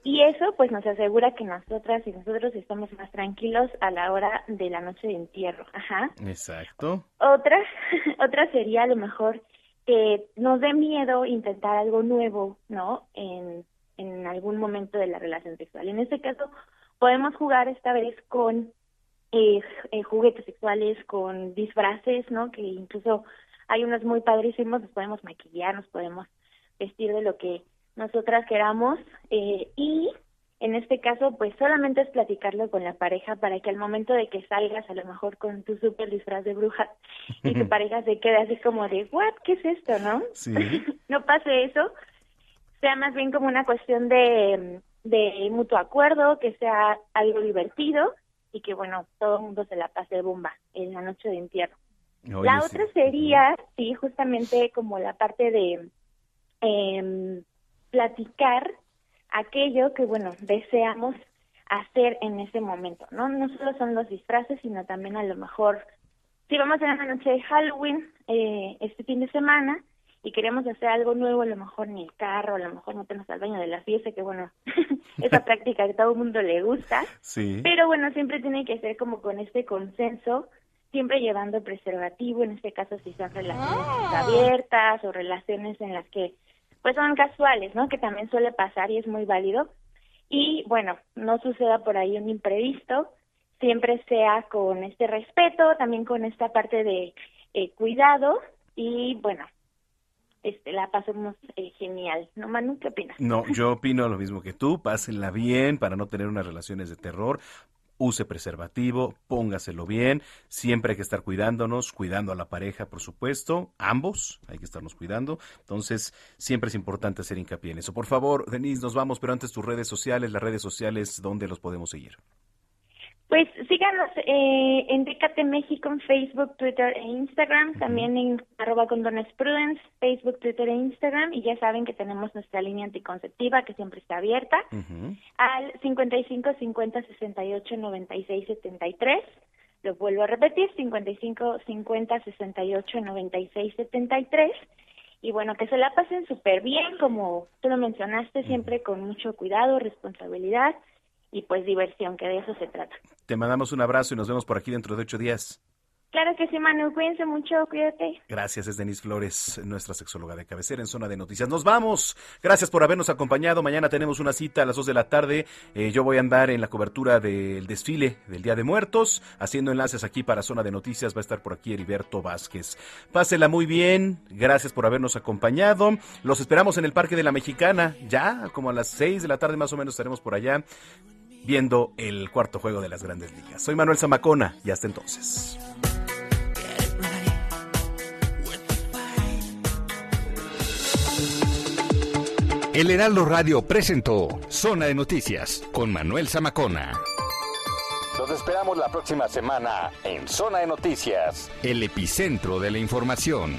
y eso pues nos asegura que nosotras y nosotros estamos más tranquilos a la hora de la noche de entierro. Ajá. Exacto. Otra, otra sería a lo mejor que nos dé miedo intentar algo nuevo, ¿no? En, en algún momento de la relación sexual. En este caso, podemos jugar esta vez con eh, eh, juguetes sexuales, con disfraces, ¿no? Que incluso hay unos muy padrísimos, nos podemos maquillar, nos podemos vestir de lo que nosotras queramos eh, y en este caso pues solamente es platicarlo con la pareja para que al momento de que salgas a lo mejor con tu super disfraz de bruja y tu pareja se quede así como de what qué es esto no sí. no pase eso. Sea más bien como una cuestión de de mutuo acuerdo que sea algo divertido y que bueno todo el mundo se la pase de bomba en la noche de entierro la otra sería sí justamente como la parte de eh, platicar aquello que, bueno, deseamos hacer en ese momento, ¿no? No solo son los disfraces, sino también a lo mejor, si vamos a la noche de Halloween eh, este fin de semana y queremos hacer algo nuevo, a lo mejor ni el carro, a lo mejor meternos al baño de la fiesta, que bueno, esa práctica que todo el mundo le gusta, sí. pero bueno, siempre tiene que ser como con este consenso, siempre llevando preservativo, en este caso si son relaciones abiertas o relaciones en las que pues son casuales, ¿no? Que también suele pasar y es muy válido. Y bueno, no suceda por ahí un imprevisto, siempre sea con este respeto, también con esta parte de eh, cuidado y bueno, este, la pasemos eh, genial. ¿No, Manu? ¿Qué opinas? No, yo opino lo mismo que tú, pásenla bien para no tener unas relaciones de terror use preservativo, póngaselo bien, siempre hay que estar cuidándonos, cuidando a la pareja, por supuesto, ambos, hay que estarnos cuidando, entonces siempre es importante hacer hincapié en eso. Por favor, Denise, nos vamos, pero antes tus redes sociales, las redes sociales, ¿dónde los podemos seguir? Pues síganos eh, en Décate México en Facebook, Twitter e Instagram, también en arroba condones prudence, Facebook, Twitter e Instagram, y ya saben que tenemos nuestra línea anticonceptiva que siempre está abierta al 55 50 68 96 73. Lo vuelvo a repetir, 55 50 68 96 73. Y bueno, que se la pasen súper bien, como tú lo mencionaste, siempre con mucho cuidado, responsabilidad y pues diversión, que de eso se trata. Te mandamos un abrazo y nos vemos por aquí dentro de ocho días. Claro que sí, Manu. Cuídense mucho, cuídate. Gracias, es Denise Flores, nuestra sexóloga de cabecera en Zona de Noticias. Nos vamos. Gracias por habernos acompañado. Mañana tenemos una cita a las dos de la tarde. Eh, yo voy a andar en la cobertura del desfile del Día de Muertos, haciendo enlaces aquí para Zona de Noticias. Va a estar por aquí Heriberto Vázquez. Pásela muy bien. Gracias por habernos acompañado. Los esperamos en el Parque de la Mexicana. Ya, como a las seis de la tarde más o menos estaremos por allá viendo el cuarto juego de las grandes ligas. Soy Manuel Zamacona y hasta entonces. El Heraldo Radio presentó Zona de Noticias con Manuel Zamacona. Los esperamos la próxima semana en Zona de Noticias, el epicentro de la información.